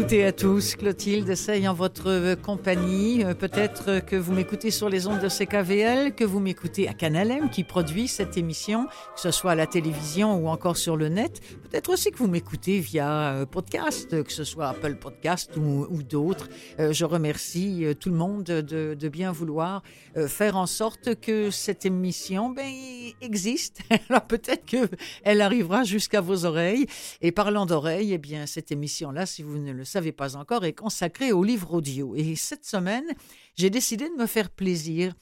Toutes et à tous, Clotilde Sey en votre compagnie. Euh, Peut-être que vous m'écoutez sur les ondes de CKVL, que vous m'écoutez à Canal M qui produit cette émission, que ce soit à la télévision ou encore sur le net. Peut-être aussi que vous m'écoutez via euh, podcast, que ce soit Apple Podcast ou, d'autres. Euh, Je remercie tout le monde de, bien vouloir faire en sorte que cette émission ben, existe. Alors peut-être qu'elle arrivera jusqu'à vos oreilles. Et parlant d'oreilles, eh bien cette émission-là, si vous ne le savez pas encore, est consacrée au livre audio. Et cette semaine, j'ai décidé de me faire plaisir.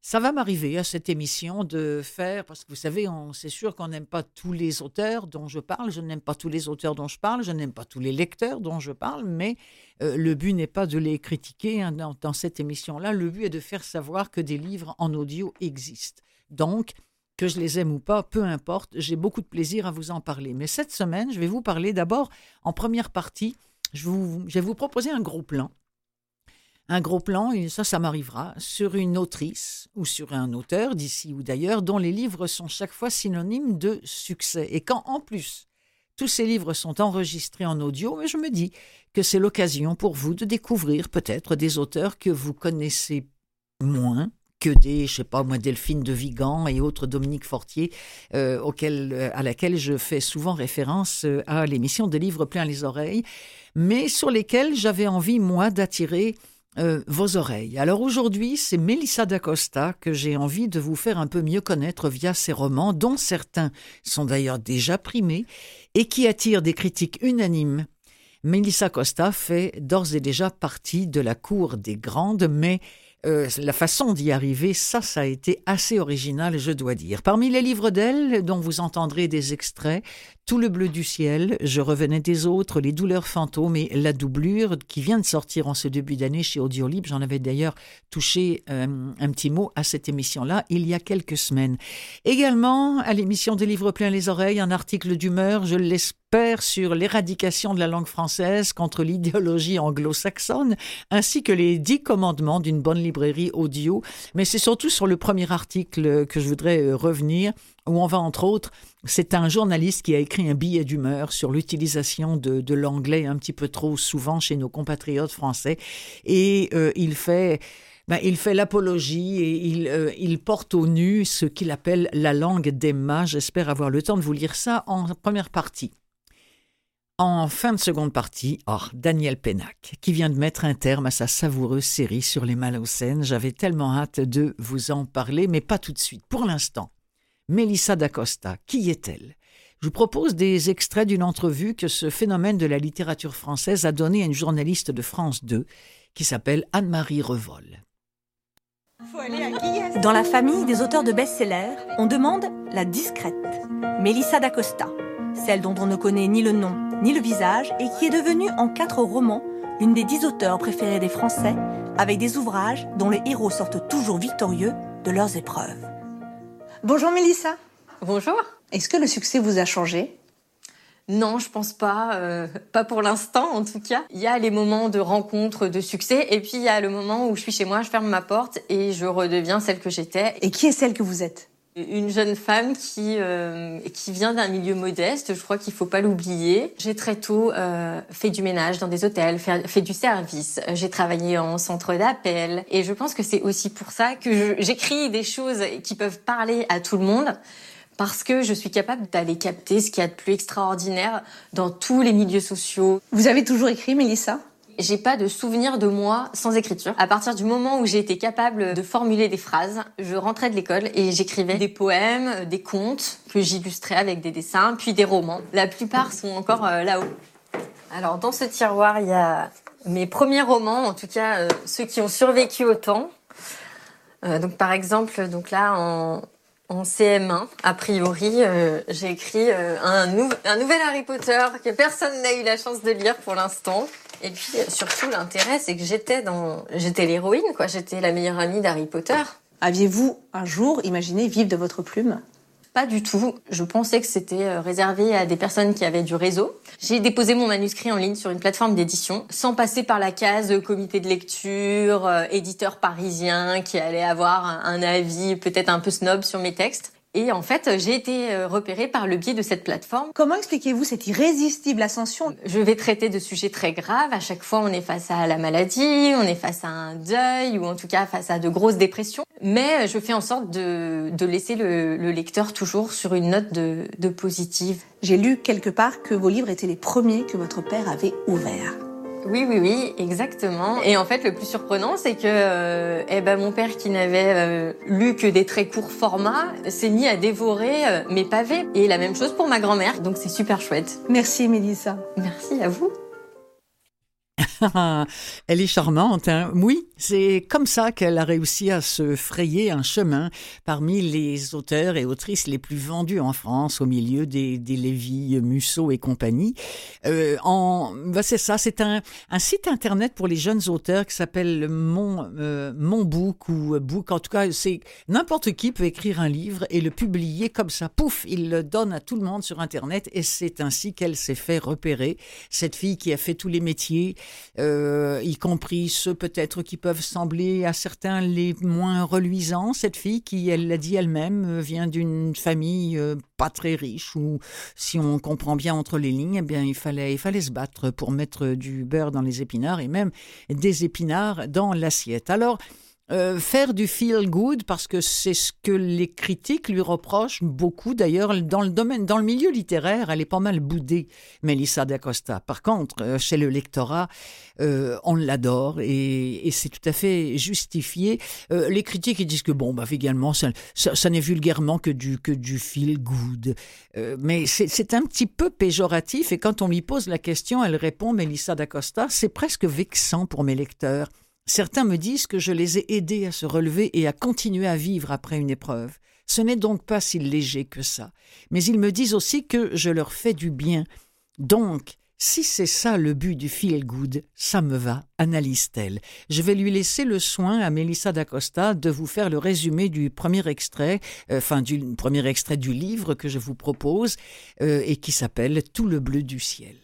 Ça va m'arriver à cette émission de faire, parce que vous savez, c'est sûr qu'on n'aime pas tous les auteurs dont je parle, je n'aime pas tous les auteurs dont je parle, je n'aime pas tous les lecteurs dont je parle, mais euh, le but n'est pas de les critiquer hein, dans cette émission-là, le but est de faire savoir que des livres en audio existent. Donc, que je les aime ou pas, peu importe, j'ai beaucoup de plaisir à vous en parler. Mais cette semaine, je vais vous parler d'abord, en première partie, je, vais vous proposer un gros plan. Un gros plan, ça, ça m'arrivera, sur une autrice ou sur un auteur d'ici ou d'ailleurs, dont les livres sont chaque fois synonymes de succès. Et quand, en plus, tous ces livres sont enregistrés en audio, je me dis que c'est l'occasion pour vous de découvrir peut-être des auteurs que vous connaissez moins que des, je sais pas moi, Delphine de Vigan et autres Dominique Fortier, euh, euh, à laquelle je fais souvent référence euh, à l'émission de livres plein les oreilles, mais sur lesquels j'avais envie, moi, d'attirer euh, vos oreilles. Alors aujourd'hui, c'est Melissa d'Acosta que j'ai envie de vous faire un peu mieux connaître via ses romans, dont certains sont d'ailleurs déjà primés et qui attirent des critiques unanimes. Melissa Costa fait d'ores et déjà partie de la cour des grandes, mais euh, la façon d'y arriver, ça, ça a été assez original, je dois dire. Parmi les livres d'elle, dont vous entendrez des extraits, Tout le bleu du ciel, Je revenais des autres, Les douleurs fantômes et La doublure, qui vient de sortir en ce début d'année chez Audiolib. J'en avais d'ailleurs touché euh, un petit mot à cette émission-là il y a quelques semaines. Également, à l'émission des livres plein les oreilles, un article d'humeur, je l'espère, sur l'éradication de la langue française contre l'idéologie anglo-saxonne, ainsi que les dix commandements d'une bonne librairie audio. Mais c'est surtout sur le premier article que je voudrais euh, revenir, où on va entre autres, c'est un journaliste qui a écrit un billet d'humeur sur l'utilisation de, l'anglais un petit peu trop souvent chez nos compatriotes français, et euh, il fait ben, il fait l'apologie et il, euh, il porte au nu ce qu'il appelle la langue d'Emma. J'espère avoir le temps de vous lire ça en première partie. En fin de seconde partie, oh, Daniel Pénac, qui vient de mettre un terme à sa savoureuse série sur les Malocènes. J'avais tellement hâte de vous en parler, mais pas tout de suite. Pour l'instant, Melissa d'Acosta, qui est-elle? Je vous propose des extraits d'une entrevue que ce phénomène de la littérature française a donné à une journaliste de France 2 qui s'appelle Anne-Marie Revol. Dans la famille des auteurs de best-sellers, on demande la discrète, Melissa d'Acosta, celle dont on ne connaît ni le nom ni le visage et qui est devenue en quatre romans l'une des dix auteurs préférées des Français, avec des ouvrages dont les héros sortent toujours victorieux de leurs épreuves. Bonjour Mélissa. Bonjour. Est-ce que le succès vous a changé? Non, je pense pas, euh, pas pour l'instant en tout cas. Il y a les moments de rencontre, de succès, et puis il y a le moment où je suis chez moi, je ferme ma porte et je redeviens celle que j'étais. Et qui est celle que vous êtes? Une jeune femme qui euh, qui vient d'un milieu modeste, je crois qu'il faut pas l'oublier. J'ai très tôt euh, fait du ménage dans des hôtels, fait, fait du service. J'ai travaillé en centre d'appel, et je pense que c'est aussi pour ça que j'écris des choses qui peuvent parler à tout le monde. Parce que je suis capable d'aller capter ce qu'il y a de plus extraordinaire dans tous les milieux sociaux. Vous avez toujours écrit Mélissa? J'ai pas de souvenir de moi sans écriture. À partir du moment où j'ai été capable de formuler des phrases, je rentrais de l'école et j'écrivais des poèmes, des contes que j'illustrais avec des dessins, puis des romans. La plupart sont encore euh, là-haut. Alors dans ce tiroir, il y a mes premiers romans, en tout cas euh, ceux qui ont survécu au temps. Euh, donc par exemple, donc là en, en CM1, a priori, j'ai écrit un nouvel Harry Potter que personne n'a eu la chance de lire pour l'instant. Et puis surtout l'intérêt, c'est que j'étais dans, j'étais l'héroïne, quoi. J'étais la meilleure amie d'Harry Potter. Aviez-vous un jour imaginé vivre de votre plume? Pas du tout. Je pensais que c'était euh, réservé à des personnes qui avaient du réseau. J'ai déposé mon manuscrit en ligne sur une plateforme d'édition, sans passer par la case comité de lecture, euh, éditeur parisien qui allait avoir un avis peut-être un peu snob sur mes textes. Et en fait, j'ai été euh, repérée par le biais de cette plateforme. Comment expliquez-vous cette irrésistible ascension? Je vais traiter de sujets très graves. À chaque fois, on est face à la maladie, on est face à un deuil, ou en tout cas face à de grosses dépressions. Mais je fais en sorte de, de laisser le, le, lecteur toujours sur une note de, de positive. J'ai lu quelque part que vos livres étaient les premiers que votre père avait ouverts. Oui, oui, oui, exactement. Et en fait, le plus surprenant, c'est que euh, eh ben, mon père, qui n'avait euh, lu que des très courts formats, s'est mis à dévorer euh, mes pavés. Et la même chose pour ma grand-mère. Donc c'est super chouette. Merci, Mélissa. Merci à vous. Elle est charmante, hein? Oui, c'est comme ça qu'elle a réussi à se frayer un chemin parmi les auteurs et autrices les plus vendus en France, au milieu des, des Lévy, Musso et compagnie. Euh, en, bah c'est ça, c'est un, un, site internet pour les jeunes auteurs qui s'appelle Mon, euh, Mon Book ou Book. En tout cas, c'est n'importe qui peut écrire un livre et le publier comme ça. Pouf, il le donne à tout le monde sur internet et c'est ainsi qu'elle s'est fait repérer. Cette fille qui a fait tous les métiers, euh, y compris ceux peut-être qui peuvent sembler à certains les moins reluisants. Cette fille qui, elle l'a dit elle-même, euh, vient d'une famille euh, pas très riche où, si on comprend bien entre les lignes, eh bien, il fallait, il fallait se battre pour mettre du beurre dans les épinards et même des épinards dans l'assiette. Alors, euh, faire du feel good parce que c'est ce que les critiques lui reprochent beaucoup d'ailleurs dans le domaine dans le milieu littéraire elle est pas mal boudée Melissa d'Acosta. Par contre euh, chez le lectorat euh, on l'adore et, c'est tout à fait justifié. Les critiques disent que bon bah également ça, n'est vulgairement que du que du feel good. Mais c'est un petit peu péjoratif et quand on lui pose la question elle répond Melissa d'Acosta c'est presque vexant pour mes lecteurs Certains me disent que je les ai aidés à se relever et à continuer à vivre après une épreuve. Ce n'est donc pas si léger que ça. Mais ils me disent aussi que je leur fais du bien. Donc, si c'est ça le but du feel good, ça me va, analyse-t-elle. Je vais lui laisser le soin à Melissa d'Acosta de vous faire le résumé du premier extrait, euh, enfin du premier extrait du livre que je vous propose euh, et qui s'appelle Tout le bleu du ciel.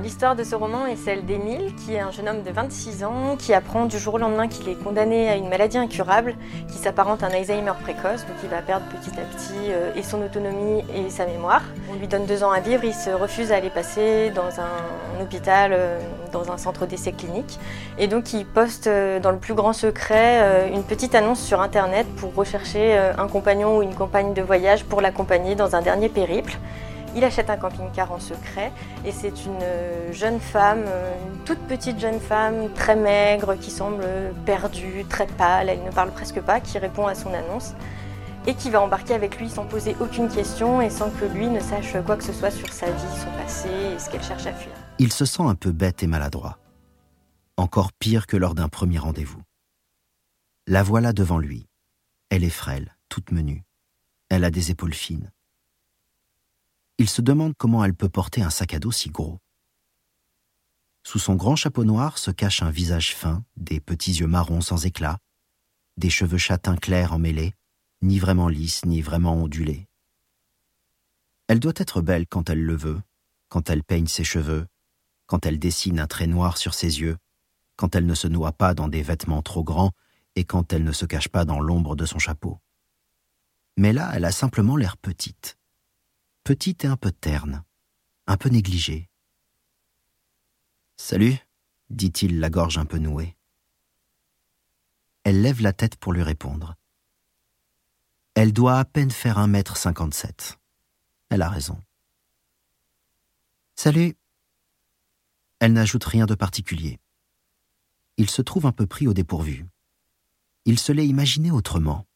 L'histoire de ce roman est celle d'Émile, qui est un jeune homme de 26 ans, qui apprend du jour au lendemain qu'il est condamné à une maladie incurable, qui s'apparente à un Alzheimer précoce, donc il va perdre petit à petit euh, et son autonomie et sa mémoire. On lui donne deux ans à vivre, il se refuse à aller passer dans un, hôpital, euh, dans un centre d'essai clinique, et donc il poste euh, dans le plus grand secret une petite annonce sur internet pour rechercher un compagnon ou une compagne de voyage pour l'accompagner dans un dernier périple. Il achète un camping-car en secret et c'est une jeune femme, une toute petite jeune femme, très maigre, qui semble perdue, très pâle, elle ne parle presque pas, qui répond à son annonce et qui va embarquer avec lui sans poser aucune question et sans que lui ne sache quoi que ce soit sur sa vie, son passé et ce qu'elle cherche à fuir. Il se sent un peu bête et maladroit. Encore pire que lors d'un premier rendez-vous. La voilà devant lui. Elle est frêle, toute menue. Elle a des épaules fines. Il se demande comment elle peut porter un sac à dos si gros. Sous son grand chapeau noir se cache un visage fin, des petits yeux marrons sans éclat, des cheveux châtains clairs emmêlés, ni vraiment lisses, ni vraiment ondulés. Elle doit être belle quand elle le veut, quand elle peigne ses cheveux, quand elle dessine un trait noir sur ses yeux, quand elle ne se noie pas dans des vêtements trop grands et quand elle ne se cache pas dans l'ombre de son chapeau. Mais là, elle a simplement l'air petite petite et un peu terne, un peu négligée. Salut, dit-il, la gorge un peu nouée. Elle lève la tête pour lui répondre. Elle doit à peine faire un mètre cinquante-sept. Elle a raison. Salut. Elle n'ajoute rien de particulier. Il se trouve un peu pris au dépourvu. Il se l'est imaginé autrement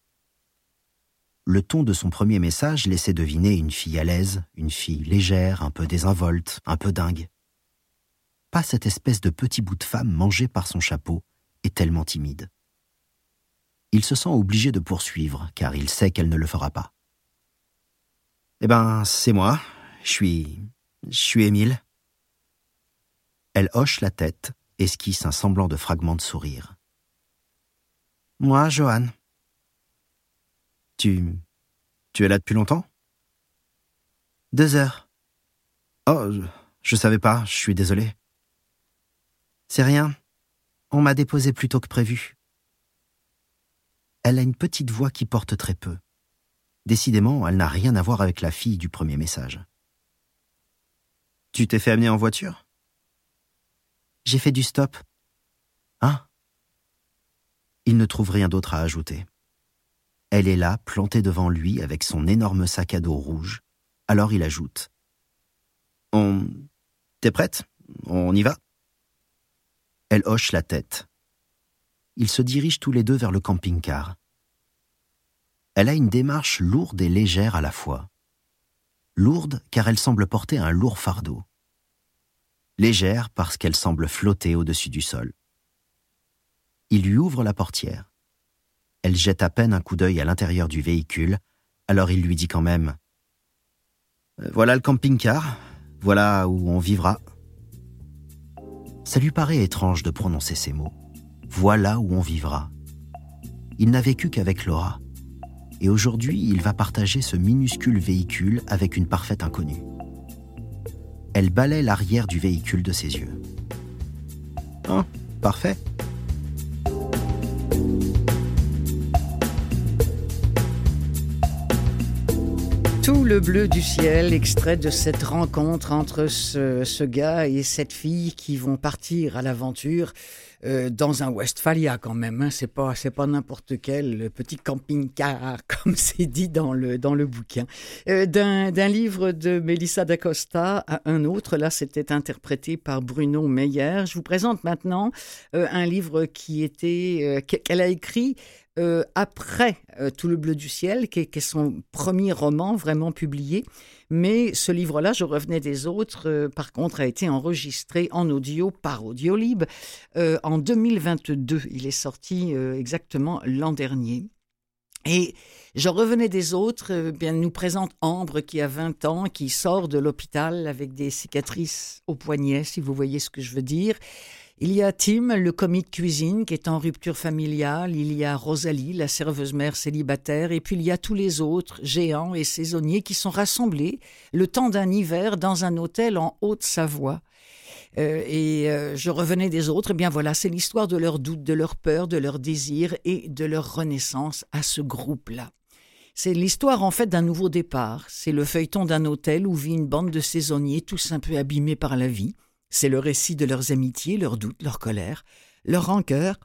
le ton de son premier message laissait deviner une fille à l'aise, une fille légère, un peu désinvolte, un peu dingue. Pas cette espèce de petit bout de femme mangé par son chapeau et tellement timide. Il se sent obligé de poursuivre, car il sait qu'elle ne le fera pas. Eh ben, c'est moi. Je suis. Je suis Émile. Elle hoche la tête, esquisse un semblant de fragment de sourire. Moi, Johan. Tu. Tu es là depuis longtemps? Deux heures. Oh, je, savais pas, je suis désolé. C'est rien. On m'a déposé plus tôt que prévu. Elle a une petite voix qui porte très peu. Décidément, elle n'a rien à voir avec la fille du premier message. Tu t'es fait amener en voiture? J'ai fait du stop. Hein? Il ne trouve rien d'autre à ajouter. Elle est là, plantée devant lui avec son énorme sac à dos rouge. Alors il ajoute. On. T'es prête? On y va? Elle hoche la tête. Ils se dirigent tous les deux vers le camping-car. Elle a une démarche lourde et légère à la fois. Lourde car elle semble porter un lourd fardeau. Légère parce qu'elle semble flotter au-dessus du sol. Il lui ouvre la portière. Elle jette à peine un coup d'œil à l'intérieur du véhicule, alors il lui dit quand même euh, Voilà le camping-car, voilà où on vivra. Ça lui paraît étrange de prononcer ces mots. Voilà où on vivra. Il n'a vécu qu'avec Laura et aujourd'hui il va partager ce minuscule véhicule avec une parfaite inconnue. Elle balaie l'arrière du véhicule de ses yeux. Oh, parfait. Tout le bleu du ciel, extrait de cette rencontre entre ce, gars et cette fille qui vont partir à l'aventure euh, dans un Westphalia quand même. Hein. C'est pas c'est pas n'importe quel petit camping-car comme c'est dit dans le dans le bouquin. Euh, d'un livre de Melissa d'Acosta à un autre. Là, c'était interprété par Bruno Meyer. Je vous présente maintenant euh, un livre qui était qu'elle a écrit après Tout le bleu du ciel, qui est, son premier roman vraiment publié. Mais ce livre-là, je revenais des autres, euh, par contre, a été enregistré en audio par Audiolib euh, en 2022. Il est sorti euh, exactement l'an dernier. Et je revenais des autres, bien nous présente Ambre qui a 20 ans, qui sort de l'hôpital avec des cicatrices au poignet, si vous voyez ce que je veux dire. Il y a Tim, le commis de cuisine, qui est en rupture familiale. Il y a Rosalie, la serveuse mère célibataire. Et puis il y a tous les autres, géants et saisonniers, qui sont rassemblés le temps d'un hiver dans un hôtel en Haute-Savoie. Euh, et euh, je revenais des autres. Eh bien voilà, c'est l'histoire de leurs doutes, de leurs peurs, de leurs désirs et de leur renaissance à ce groupe-là. C'est l'histoire en fait d'un nouveau départ. C'est le feuilleton d'un hôtel où vit une bande de saisonniers tous un peu abîmés par la vie c'est le récit de leurs amitiés, leurs doutes, leurs colères, leurs rancœurs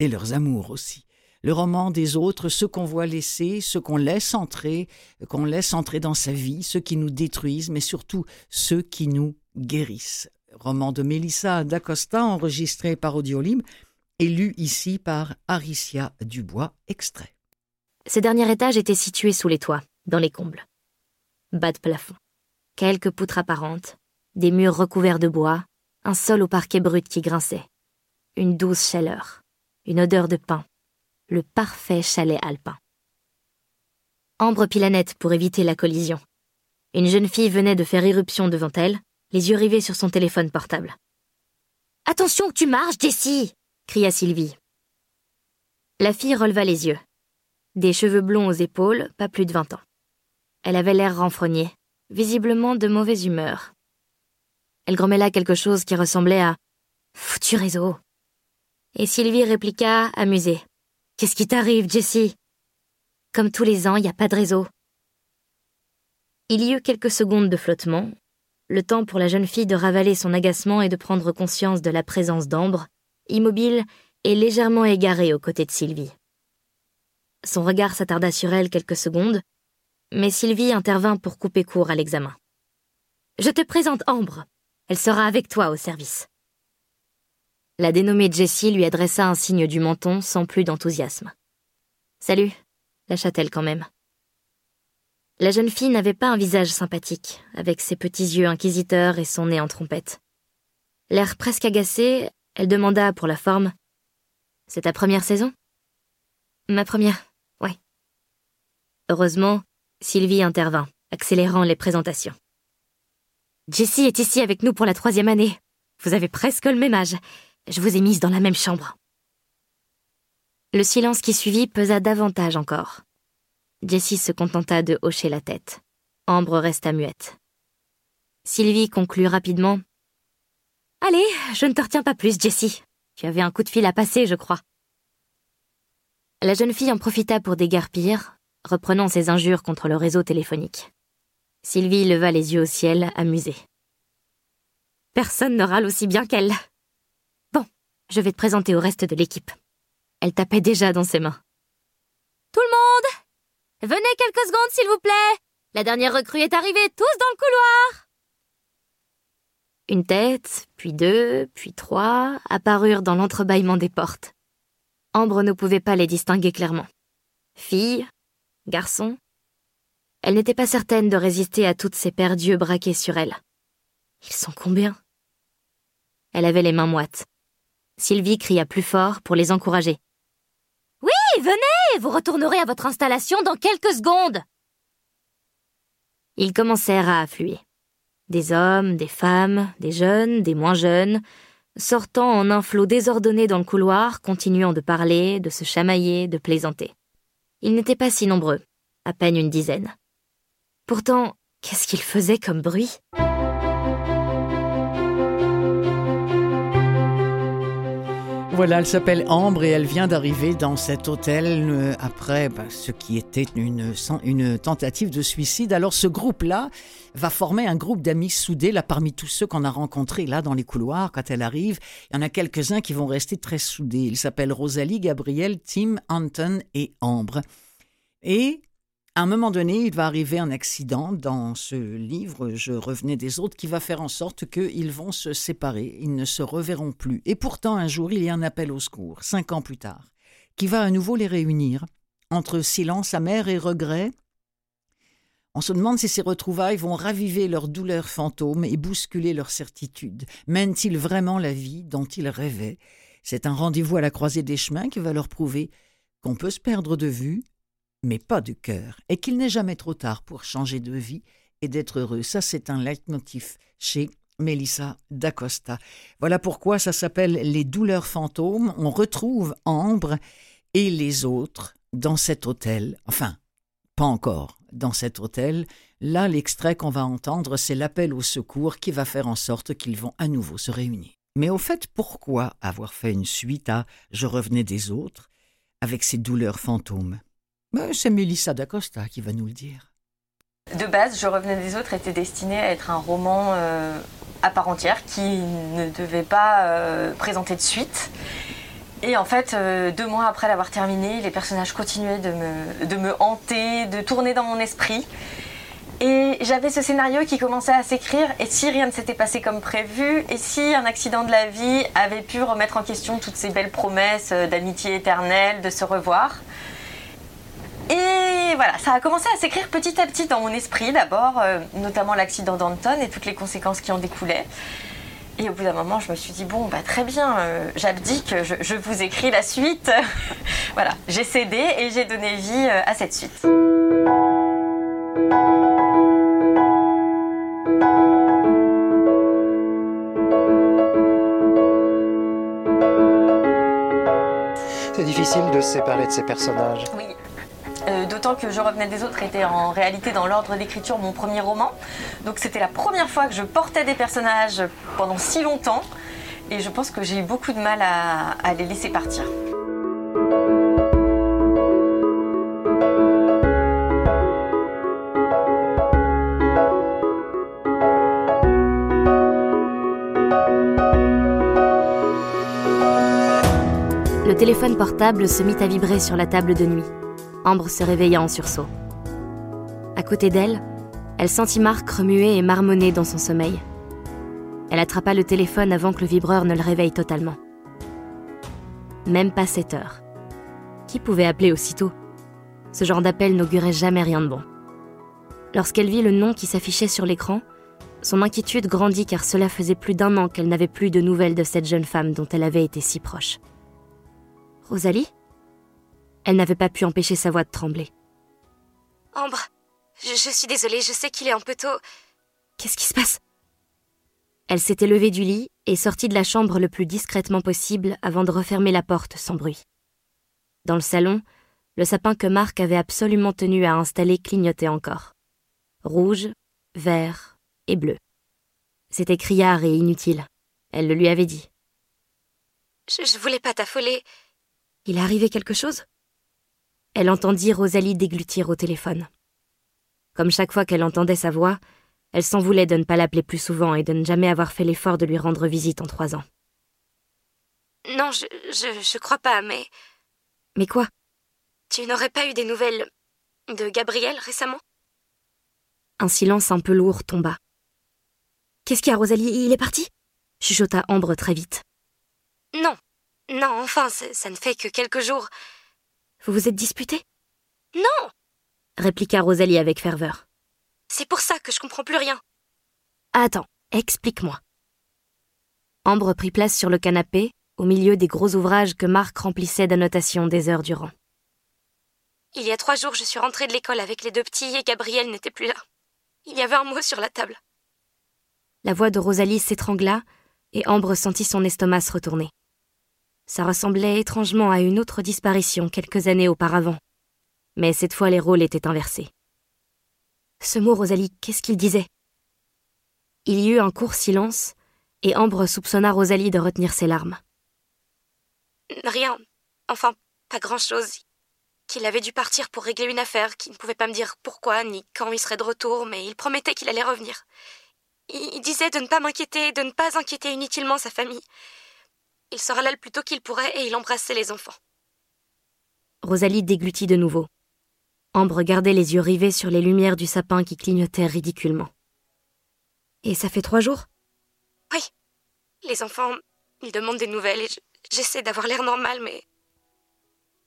et leurs amours aussi. Le roman des autres, ceux qu'on voit laisser, ceux qu'on laisse entrer, qu'on laisse entrer dans sa vie, ceux qui nous détruisent, mais surtout ceux qui nous guérissent. Roman de Mélissa d'Acosta, enregistré par Audiolib et lu ici par Aricia Dubois, extrait. Ce dernier étage était situé sous les toits, dans les combles. Bas de plafond. Quelques poutres apparentes, des murs recouverts de bois, un sol au parquet brut qui grinçait. Une douce chaleur, une odeur de pain, le parfait chalet alpin. Ambre Pilanette pour éviter la collision. Une jeune fille venait de faire irruption devant elle, les yeux rivés sur son téléphone portable. Attention que tu marches, Jessie cria Sylvie. La fille releva les yeux. Des cheveux blonds aux épaules, pas plus de vingt ans. Elle avait l'air renfrognée, visiblement de mauvaise humeur, elle grommela quelque chose qui ressemblait à Foutu réseau. Et Sylvie répliqua, amusée. Qu'est-ce qui t'arrive, Jessie? Comme tous les ans, il n'y a pas de réseau. Il y eut quelques secondes de flottement, le temps pour la jeune fille de ravaler son agacement et de prendre conscience de la présence d'Ambre, immobile et légèrement égarée aux côtés de Sylvie. Son regard s'attarda sur elle quelques secondes, mais Sylvie intervint pour couper court à l'examen. Je te présente Ambre, elle sera avec toi au service. La dénommée Jessie lui adressa un signe du menton sans plus d'enthousiasme. Salut, lâcha-t-elle quand même. La jeune fille n'avait pas un visage sympathique, avec ses petits yeux inquisiteurs et son nez en trompette. L'air presque agacé, elle demanda pour la forme C'est ta première saison? Ma première, ouais. Heureusement, Sylvie intervint, accélérant les présentations. Jessie est ici avec nous pour la troisième année. Vous avez presque le même âge. Je vous ai mise dans la même chambre. Le silence qui suivit pesa davantage encore. Jessie se contenta de hocher la tête. Ambre resta muette. Sylvie conclut rapidement. Allez, je ne te retiens pas plus, Jessie. Tu avais un coup de fil à passer, je crois. La jeune fille en profita pour déguerpir, reprenant ses injures contre le réseau téléphonique. Sylvie leva les yeux au ciel, amusée. Personne ne râle aussi bien qu'elle. Bon, je vais te présenter au reste de l'équipe. Elle tapait déjà dans ses mains. Tout le monde Venez quelques secondes, s'il vous plaît La dernière recrue est arrivée, tous dans le couloir Une tête, puis deux, puis trois, apparurent dans l'entrebâillement des portes. Ambre ne pouvait pas les distinguer clairement. Fille, garçon. Elle n'était pas certaine de résister à toutes ces paires d'yeux braqués sur elle. Ils sont combien? Elle avait les mains moites. Sylvie cria plus fort pour les encourager. Oui, venez, vous retournerez à votre installation dans quelques secondes. Ils commencèrent à affluer. Des hommes, des femmes, des jeunes, des moins jeunes, sortant en un flot désordonné dans le couloir, continuant de parler, de se chamailler, de plaisanter. Ils n'étaient pas si nombreux, à peine une dizaine. Pourtant, qu'est-ce qu'ils faisaient comme bruit? Voilà, elle s'appelle Ambre et elle vient d'arriver dans cet hôtel euh, après bah, ce qui était une, une tentative de suicide. Alors ce groupe-là va former un groupe d'amis soudés, là parmi tous ceux qu'on a rencontrés là dans les couloirs quand elle arrive. Il y en a quelques-uns qui vont rester très soudés. Ils s'appellent Rosalie, Gabriel, Tim, Anton et Ambre. Et à un moment donné, il va arriver un accident dans ce livre, Je revenais des autres, qui va faire en sorte qu'ils vont se séparer, ils ne se reverront plus. Et pourtant, un jour, il y a un appel au secours, cinq ans plus tard, qui va à nouveau les réunir, entre silence amer et regret. On se demande si ces retrouvailles vont raviver leurs douleurs fantômes et bousculer leur certitude. Mènent-ils vraiment la vie dont ils rêvaient? C'est un rendez-vous à la croisée des chemins qui va leur prouver qu'on peut se perdre de vue, mais pas du cœur, et qu'il n'est jamais trop tard pour changer de vie et d'être heureux. Ça, c'est un leitmotiv chez Melissa d'Acosta. Voilà pourquoi ça s'appelle Les douleurs fantômes. On retrouve Ambre et les autres dans cet hôtel. Enfin, pas encore dans cet hôtel. Là, l'extrait qu'on va entendre, c'est l'appel au secours qui va faire en sorte qu'ils vont à nouveau se réunir. Mais au fait, pourquoi avoir fait une suite à Je revenais des autres avec ces douleurs fantômes? C'est Melissa d'Acosta qui va nous le dire. De base, Je revenais des autres était destiné à être un roman euh, à part entière qui ne devait pas euh, présenter de suite. Et en fait, euh, deux mois après l'avoir terminé, les personnages continuaient de me hanter, de tourner dans mon esprit. Et j'avais ce scénario qui commençait à s'écrire, et si rien ne s'était passé comme prévu, et si un accident de la vie avait pu remettre en question toutes ces belles promesses d'amitié éternelle, de se revoir. Et voilà, ça a commencé à s'écrire petit à petit dans mon esprit, d'abord, euh, notamment l'accident d'Anton et toutes les conséquences qui en découlaient. Et au bout d'un moment, je me suis dit, bon, bah, très bien, euh, j'abdique, je, je, vous écris la suite. voilà, j'ai cédé et j'ai donné vie euh, à cette suite. C'est difficile de se séparer de ces personnages. Oui. Euh, d'autant que Je revenais des autres était en réalité dans l'ordre d'écriture mon premier roman. Donc c'était la première fois que je portais des personnages pendant si longtemps. Et je pense que j'ai eu beaucoup de mal à, les laisser partir. Le téléphone portable se mit à vibrer sur la table de nuit. Ambre se réveilla en sursaut. À côté d'elle, elle sentit Marc remuer et marmonner dans son sommeil. Elle attrapa le téléphone avant que le vibreur ne le réveille totalement. Même pas sept heures. Qui pouvait appeler aussitôt? Ce genre d'appel n'augurait jamais rien de bon. Lorsqu'elle vit le nom qui s'affichait sur l'écran, son inquiétude grandit car cela faisait plus d'un an qu'elle n'avait plus de nouvelles de cette jeune femme dont elle avait été si proche. Rosalie? Elle n'avait pas pu empêcher sa voix de trembler. Ambre, je, suis désolée, je sais qu'il est un peu tôt. Qu'est-ce qui se passe? Elle s'était levée du lit et sortit de la chambre le plus discrètement possible avant de refermer la porte sans bruit. Dans le salon, Le sapin que Marc avait absolument tenu à installer clignotait encore. Rouge, vert et bleu. C'était criard et inutile. Elle le lui avait dit. Je, je voulais pas t'affoler. Il est arrivé quelque chose? Elle entendit Rosalie déglutir au téléphone. Comme chaque fois qu'elle entendait sa voix, elle s'en voulait de ne pas l'appeler plus souvent et de ne jamais avoir fait l'effort de lui rendre visite en trois ans. Non, je, je, je crois pas, mais. Mais quoi? Tu n'aurais pas eu des nouvelles de Gabriel récemment? Un silence un peu lourd tomba. Qu'est-ce qu'il y a, Rosalie? Il est parti? chuchota Ambre très vite. Non. Non, enfin, ça ne fait que quelques jours. Vous vous êtes disputés? Non répliqua Rosalie avec ferveur. C'est pour ça que je comprends plus rien. Attends, explique-moi. Ambre prit place sur le canapé, au milieu des gros ouvrages que Marc remplissait d'annotations des heures durant. Il y a trois jours, je suis rentrée de l'école avec les deux petits et Gabriel n'était plus là. Il y avait un mot sur la table. La voix de Rosalie s'étrangla et Ambre sentit son estomac se retourner. Ça ressemblait étrangement à une autre disparition quelques années auparavant. Mais cette fois les rôles étaient inversés. Ce mot, Rosalie, qu'est-ce qu'il disait? Il y eut un court silence, et Ambre soupçonna Rosalie de retenir ses larmes. Rien. Enfin, pas grand-chose. Qu'il avait dû partir pour régler une affaire, qu'il ne pouvait pas me dire pourquoi ni quand il serait de retour, mais il promettait qu'il allait revenir. Il disait de ne pas m'inquiéter, de ne pas inquiéter inutilement sa famille. Il sera là le plus tôt qu'il pourrait et il embrassait les enfants. Rosalie déglutit de nouveau. Ambre gardait les yeux rivés sur les lumières du sapin qui clignotaient ridiculement. Et ça fait trois jours? Oui. Les enfants, ils demandent des nouvelles et j'essaie d'avoir l'air normal, mais.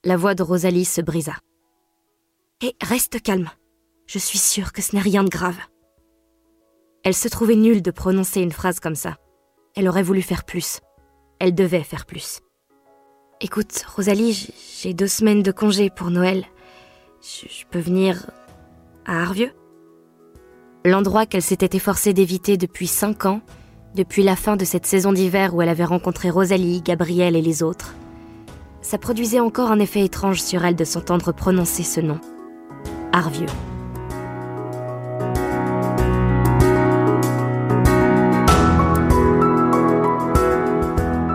La voix de Rosalie se brisa. Et reste calme. Je suis sûre que ce n'est rien de grave. Elle se trouvait nulle de prononcer une phrase comme ça. Elle aurait voulu faire plus. Elle devait faire plus. Écoute, Rosalie, j'ai deux semaines de congé pour Noël. Je, peux venir à Arvieux L'endroit qu'elle s'était efforcée d'éviter depuis cinq ans, depuis la fin de cette saison d'hiver où elle avait rencontré Rosalie, Gabriel et les autres. Ça produisait encore un effet étrange sur elle de s'entendre prononcer ce nom. Arvieux.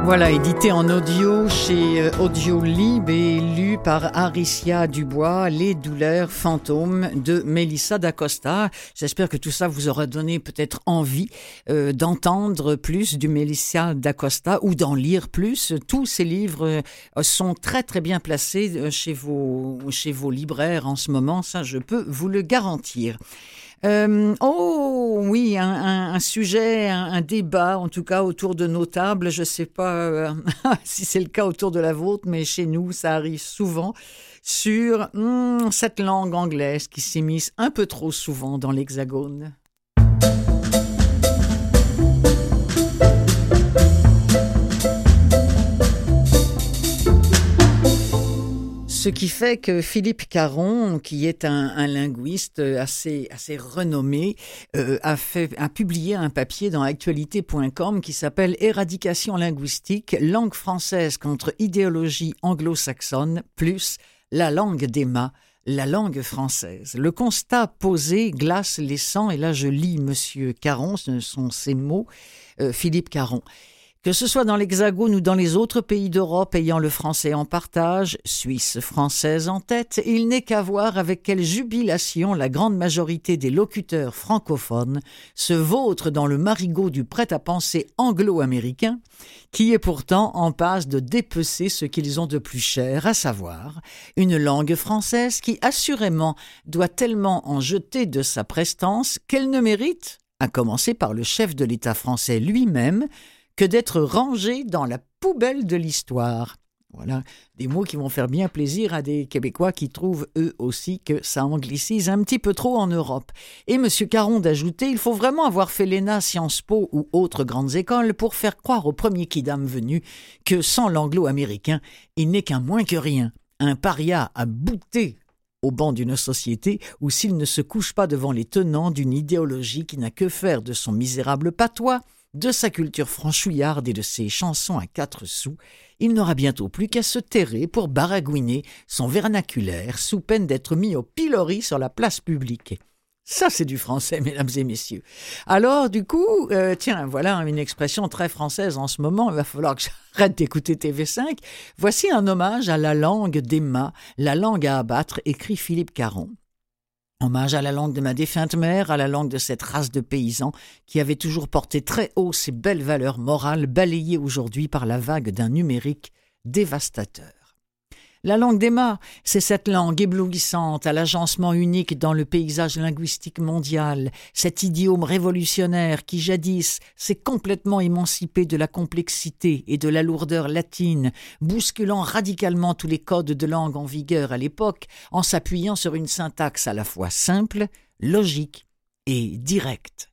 Voilà, édité en audio chez euh, Audiolib et lu par Aricia Dubois, Les douleurs fantômes de Melissa d'Acosta. J'espère que tout ça vous aura donné peut-être envie euh, d'entendre plus du Melissa d'Acosta ou d'en lire plus. Tous ces livres euh, sont très très bien placés chez vos, chez vos libraires en ce moment, ça je peux vous le garantir. Euh, oh oui, un, sujet, un, débat, en tout cas autour de nos tables. Je ne sais pas euh, si c'est le cas autour de la vôtre, mais chez nous, ça arrive souvent sur hmm, cette langue anglaise qui s'immisce un peu trop souvent dans l'hexagone. Ce qui fait que Philippe Caron, qui est un, linguiste assez, renommé, euh, a publié un papier dans actualité.com qui s'appelle Éradication linguistique, langue française contre idéologie anglo-saxonne, plus la langue d'Emma, la langue française. Le constat posé glace les sangs, et là je lis Monsieur Caron, ce sont ses mots, euh, Philippe Caron. Que ce soit dans l'Hexagone ou dans les autres pays d'Europe ayant le français en partage, Suisse française en tête, il n'est qu'à voir avec quelle jubilation la grande majorité des locuteurs francophones se vautrent dans le marigot du prêt-à-penser anglo-américain, qui est pourtant en passe de dépecer ce qu'ils ont de plus cher, à savoir une langue française qui assurément doit tellement en jeter de sa prestance qu'elle ne mérite, à commencer par le chef de l'État français lui-même, que d'être rangé dans la poubelle de l'histoire. Voilà, des mots qui vont faire bien plaisir à des Québécois qui trouvent eux aussi que ça anglicise un petit peu trop en Europe. Et M. Caron d'ajouter, il faut vraiment avoir fait l'ENA, Sciences Po ou autres grandes écoles pour faire croire au premier kidam venu que sans l'anglo-américain, il n'est qu'un moins que rien, un paria à bouter au banc d'une société où s'il ne se couche pas devant les tenants d'une idéologie qui n'a que faire de son misérable patois, de sa culture franchouillarde et de ses chansons à quatre sous, il n'aura bientôt plus qu'à se terrer pour baragouiner son vernaculaire sous peine d'être mis au pilori sur la place publique. Ça, c'est du français, mesdames et messieurs. Alors, du coup, euh, tiens, voilà une expression très française en ce moment. Il va falloir que j'arrête d'écouter TV5. Voici un hommage à la langue d'Emma, la langue à abattre, écrit Philippe Caron. Hommage à la langue de ma défunte mère, à la langue de cette race de paysans qui avait toujours porté très haut ses belles valeurs morales balayées aujourd'hui par la vague d'un numérique dévastateur. La langue d'Emma, c'est cette langue éblouissante à l'agencement unique dans le paysage linguistique mondial, cet idiome révolutionnaire qui jadis s'est complètement émancipé de la complexité et de la lourdeur latine, bousculant radicalement tous les codes de langue en vigueur à l'époque en s'appuyant sur une syntaxe à la fois simple, logique et directe.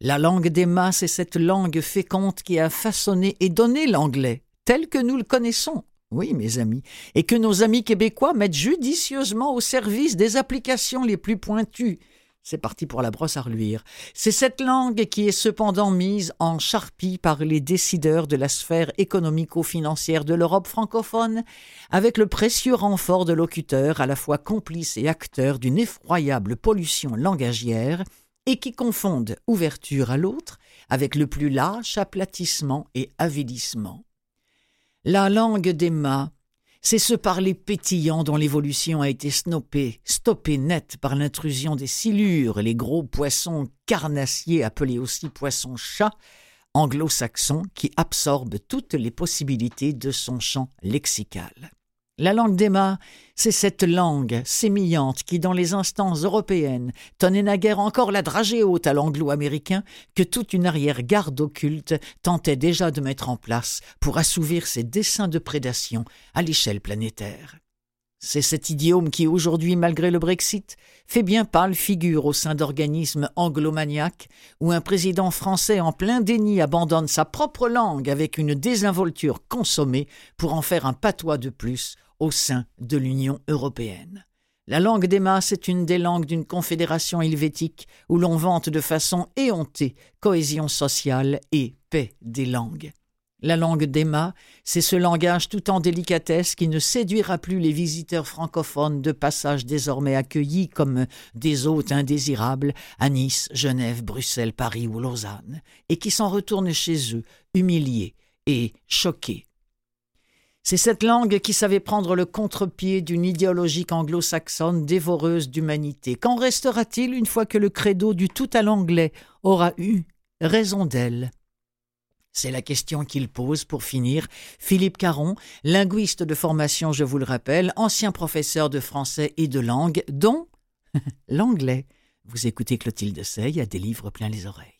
La langue d'Emma, c'est cette langue féconde qui a façonné et donné l'anglais tel que nous le connaissons oui, mes amis, et que nos amis québécois mettent judicieusement au service des applications les plus pointues. C'est parti pour la brosse à reluire. C'est cette langue qui est cependant mise en charpie par les décideurs de la sphère économico-financière de l'Europe francophone, avec le précieux renfort de locuteurs à la fois complices et acteurs d'une effroyable pollution langagière, et qui confondent ouverture à l'autre avec le plus lâche aplatissement et avilissement. La langue d'Emma, c'est ce parler pétillant dont l'évolution a été stoppée, stoppée net par l'intrusion des silures, les gros poissons carnassiers appelés aussi poissons-chats, anglo-saxons qui absorbent toutes les possibilités de son champ lexical. La langue d'Emma, c'est cette langue sémillante qui, dans les instances européennes, tenait naguère encore la dragée haute à l'anglo-américain que toute une arrière-garde occulte tentait déjà de mettre en place pour assouvir ses desseins de prédation à l'échelle planétaire. C'est cet idiome qui, aujourd'hui, malgré le Brexit, fait bien pâle figure au sein d'organismes anglomaniaques où un président français en plein déni abandonne sa propre langue avec une désinvolture consommée pour en faire un patois de plus au sein de l'Union européenne. La langue des masses est une des langues d'une confédération helvétique où l'on vante de façon éhontée cohésion sociale et paix des langues. La langue d'Emma, c'est ce langage tout en délicatesse qui ne séduira plus les visiteurs francophones de passage désormais accueillis comme des hôtes indésirables à Nice, Genève, Bruxelles, Paris ou Lausanne, et qui s'en retournent chez eux, humiliés et choqués c'est cette langue qui savait prendre le contre-pied d'une idéologie anglo-saxonne dévoreuse d'humanité. Qu'en restera-t-il une fois que le credo du tout à l'anglais aura eu raison d'elle? C'est la question qu'il pose pour finir Philippe Caron, linguiste de formation, je vous le rappelle, ancien professeur de français et de langue, dont l'anglais. Vous écoutez Clotilde Sey à des livres plein les oreilles.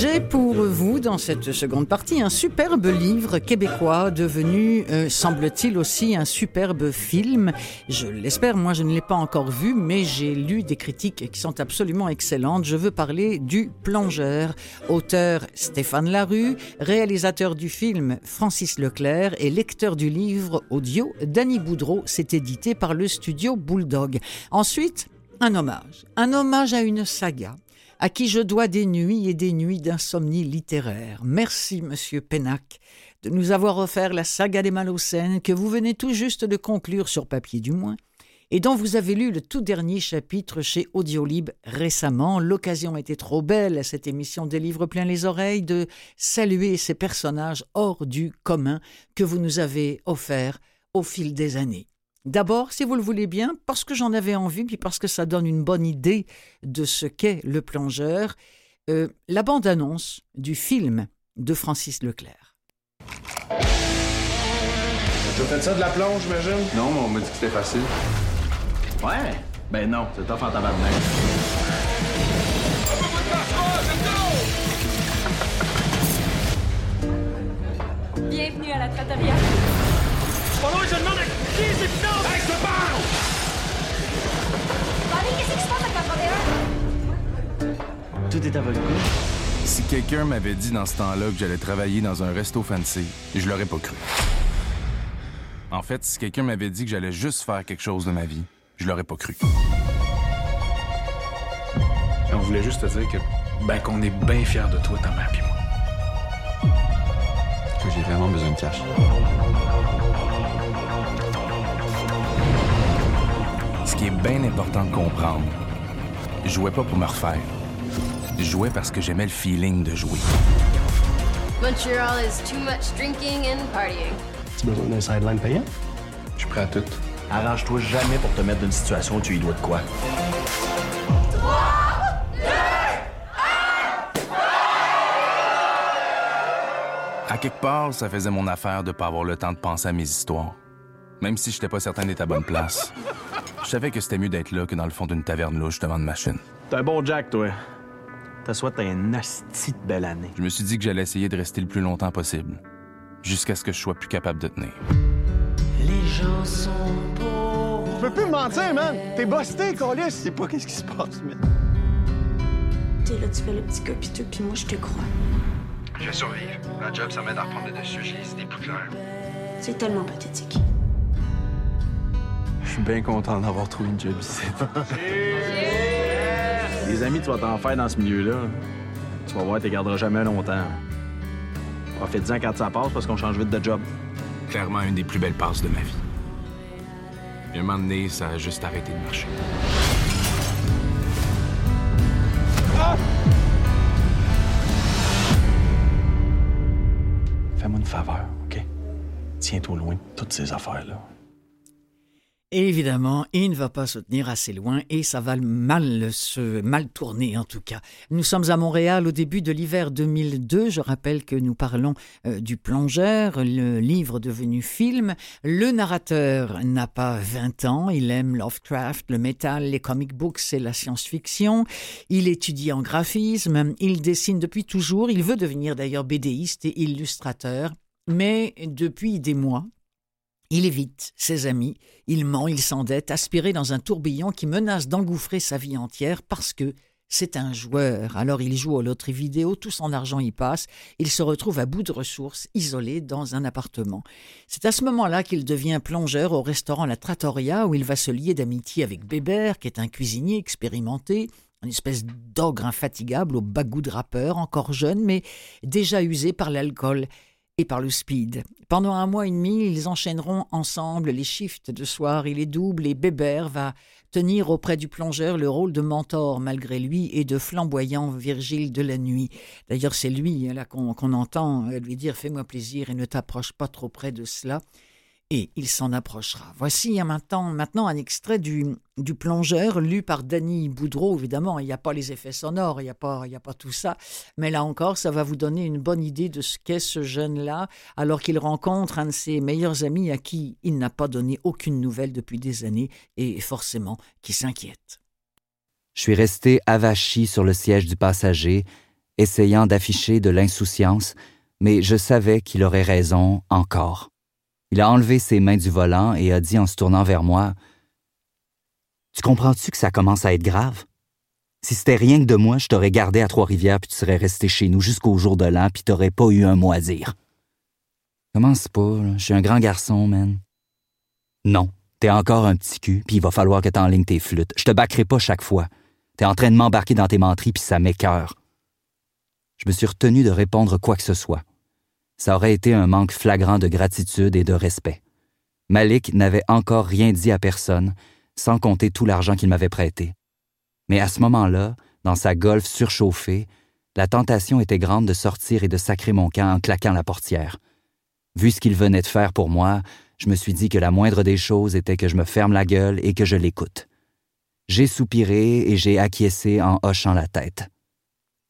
J'ai pour vous, dans cette seconde partie, un superbe livre québécois devenu, euh, semble-t-il, aussi un superbe film. Je l'espère, moi je ne l'ai pas encore vu, mais j'ai lu des critiques qui sont absolument excellentes. Je veux parler du Plongeur, auteur Stéphane Larue, réalisateur du film Francis Leclerc et lecteur du livre audio Danny Boudreau. C'est édité par le studio Bulldog. Ensuite, un hommage. Un hommage à une saga à qui je dois des nuits et des nuits d'insomnie littéraire. Merci, monsieur Pennac, de nous avoir offert la saga des Malocènes que vous venez tout juste de conclure sur papier du moins, et dont vous avez lu le tout dernier chapitre chez Audiolib récemment. L'occasion était trop belle à cette émission des livres plein les oreilles de saluer ces personnages hors du commun que vous nous avez offerts au fil des années. D'abord, si vous le voulez bien, parce que j'en avais envie, puis parce que ça donne une bonne idée de ce qu'est le plongeur, euh, la bande-annonce du film de Francis Leclerc. Tu as fait ça de la plonge, j'imagine? Non, mais on m'a dit que c'était facile. Ouais? Ben non, c'est tough en tabarnak. Bienvenue à la trattoria. Pas loin, je demande à qui c'est putain! Hey, je te parle! Allez, qu'est-ce qui se passe avec la 31? Tout est à votre goût. Si quelqu'un m'avait dit dans ce temps-là que j'allais travailler dans un resto fancy, je l'aurais pas cru. En fait, si quelqu'un m'avait dit que j'allais juste faire quelque chose de ma vie, je l'aurais pas cru. On voulait juste te dire que ben qu'on est bien fiers de toi, ta mère et moi. Que j'ai vraiment besoin de cash. Qui est bien important de comprendre, je jouais pas pour me refaire. Je jouais parce que j'aimais le feeling de jouer. Montreal is too much drinking and partying. Tu as besoin d'un sideline payant? Je suis prêt à tout. Arrange-toi jamais pour te mettre dans une situation où tu y dois de quoi. À quelque part, ça faisait mon affaire de pas avoir le temps de penser à mes histoires. Même si j'étais pas certain d'être à bonne place. Je savais que c'était mieux d'être là que dans le fond d'une taverne louche devant une machine. T'es un bon Jack, toi. T'as soit t'as une asti de belle année. Je me suis dit que j'allais essayer de rester le plus longtemps possible. Jusqu'à ce que je sois plus capable de tenir. Les gens sont pauvres. Tu peux plus me mentir, man! T'es busté, Colis! Je sais pas qu'est-ce qui se passe, man. T'es là, tu fais le petit gars pis tout, puis moi, je te crois. Je vais survivre. La job, ça m'aide à reprendre le dessus. J'ai les idées plus claires. C'est tellement pathétique. Je suis bien content d'avoir trouvé une job ici. Les amis, tu vas t'en faire dans ce milieu-là. Tu vas voir, tu garderas jamais longtemps. Profite-en quand ça passe parce qu'on change vite de job. Clairement une des plus belles passes de ma vie. Puis un moment donné, ça a juste arrêté de marcher. Fais-moi une faveur, OK? Tiens-toi loin de toutes ces affaires-là. Évidemment, il ne va pas se tenir assez loin et ça va mal se mal tourner en tout cas. Nous sommes à Montréal au début de l'hiver 2002. Je rappelle que nous parlons euh, du Plongeur, le livre devenu film. Le narrateur n'a pas 20 ans. Il aime Lovecraft, le métal, les comic books et la science-fiction. Il étudie en graphisme. Il dessine depuis toujours. Il veut devenir d'ailleurs bédéiste et illustrateur. Mais depuis des mois, il évite ses amis, il ment, il s'endette, aspiré dans un tourbillon qui menace d'engouffrer sa vie entière parce que c'est un joueur. Alors il joue aux loteries vidéo, tout son argent y passe, il se retrouve à bout de ressources, isolé dans un appartement. C'est à ce moment-là qu'il devient plongeur au restaurant La Trattoria où il va se lier d'amitié avec Bébert, qui est un cuisinier expérimenté, une espèce d'ogre infatigable au bagout de rappeur, encore jeune mais déjà usé par l'alcool et par le speed. Pendant un mois et demi, ils enchaîneront ensemble les shifts de soir et les doubles et Bébert va tenir auprès du plongeur le rôle de mentor malgré lui et de flamboyant Virgile de la nuit. D'ailleurs, c'est lui hein, là qu'on entend euh, lui dire Fais-moi plaisir et ne t'approche pas trop près de cela il s'en approchera. Voici maintenant, maintenant un extrait du, du plongeur lu par Danny Boudreau. Évidemment, il n'y a pas les effets sonores, il n'y a, pas, a pas tout ça. Mais là encore, ça va vous donner une bonne idée de ce qu'est ce jeune-là, alors qu'il rencontre un de ses meilleurs amis à qui il n'a pas donné aucune nouvelle depuis des années et forcément qui s'inquiète. Je suis resté avachi sur le siège du passager, essayant d'afficher de l'insouciance, mais je savais qu'il aurait raison encore. Il a enlevé ses mains du volant et a dit en se tournant vers moi Tu comprends-tu que ça commence à être grave? Si c'était rien que de moi, je t'aurais gardé à Trois-Rivières puis tu serais resté chez nous jusqu'au jour de l'an puis t'aurais pas eu un mot à dire. Commence pas, je suis un grand garçon, man. Non, t'es encore un petit cul puis il va falloir que t'enlignes tes flûtes. Je te backerai pas chaque fois. T'es en train de m'embarquer dans tes menteries puis ça m'écœure. Je me suis retenu de répondre quoi que ce soit ça aurait été un manque flagrant de gratitude et de respect. Malik n'avait encore rien dit à personne, sans compter tout l'argent qu'il m'avait prêté. Mais à ce moment-là, dans sa golf surchauffée, la tentation était grande de sortir et de sacrer mon camp en claquant la portière. Vu ce qu'il venait de faire pour moi, je me suis dit que la moindre des choses était que je me ferme la gueule et que je l'écoute. J'ai soupiré et j'ai acquiescé en hochant la tête.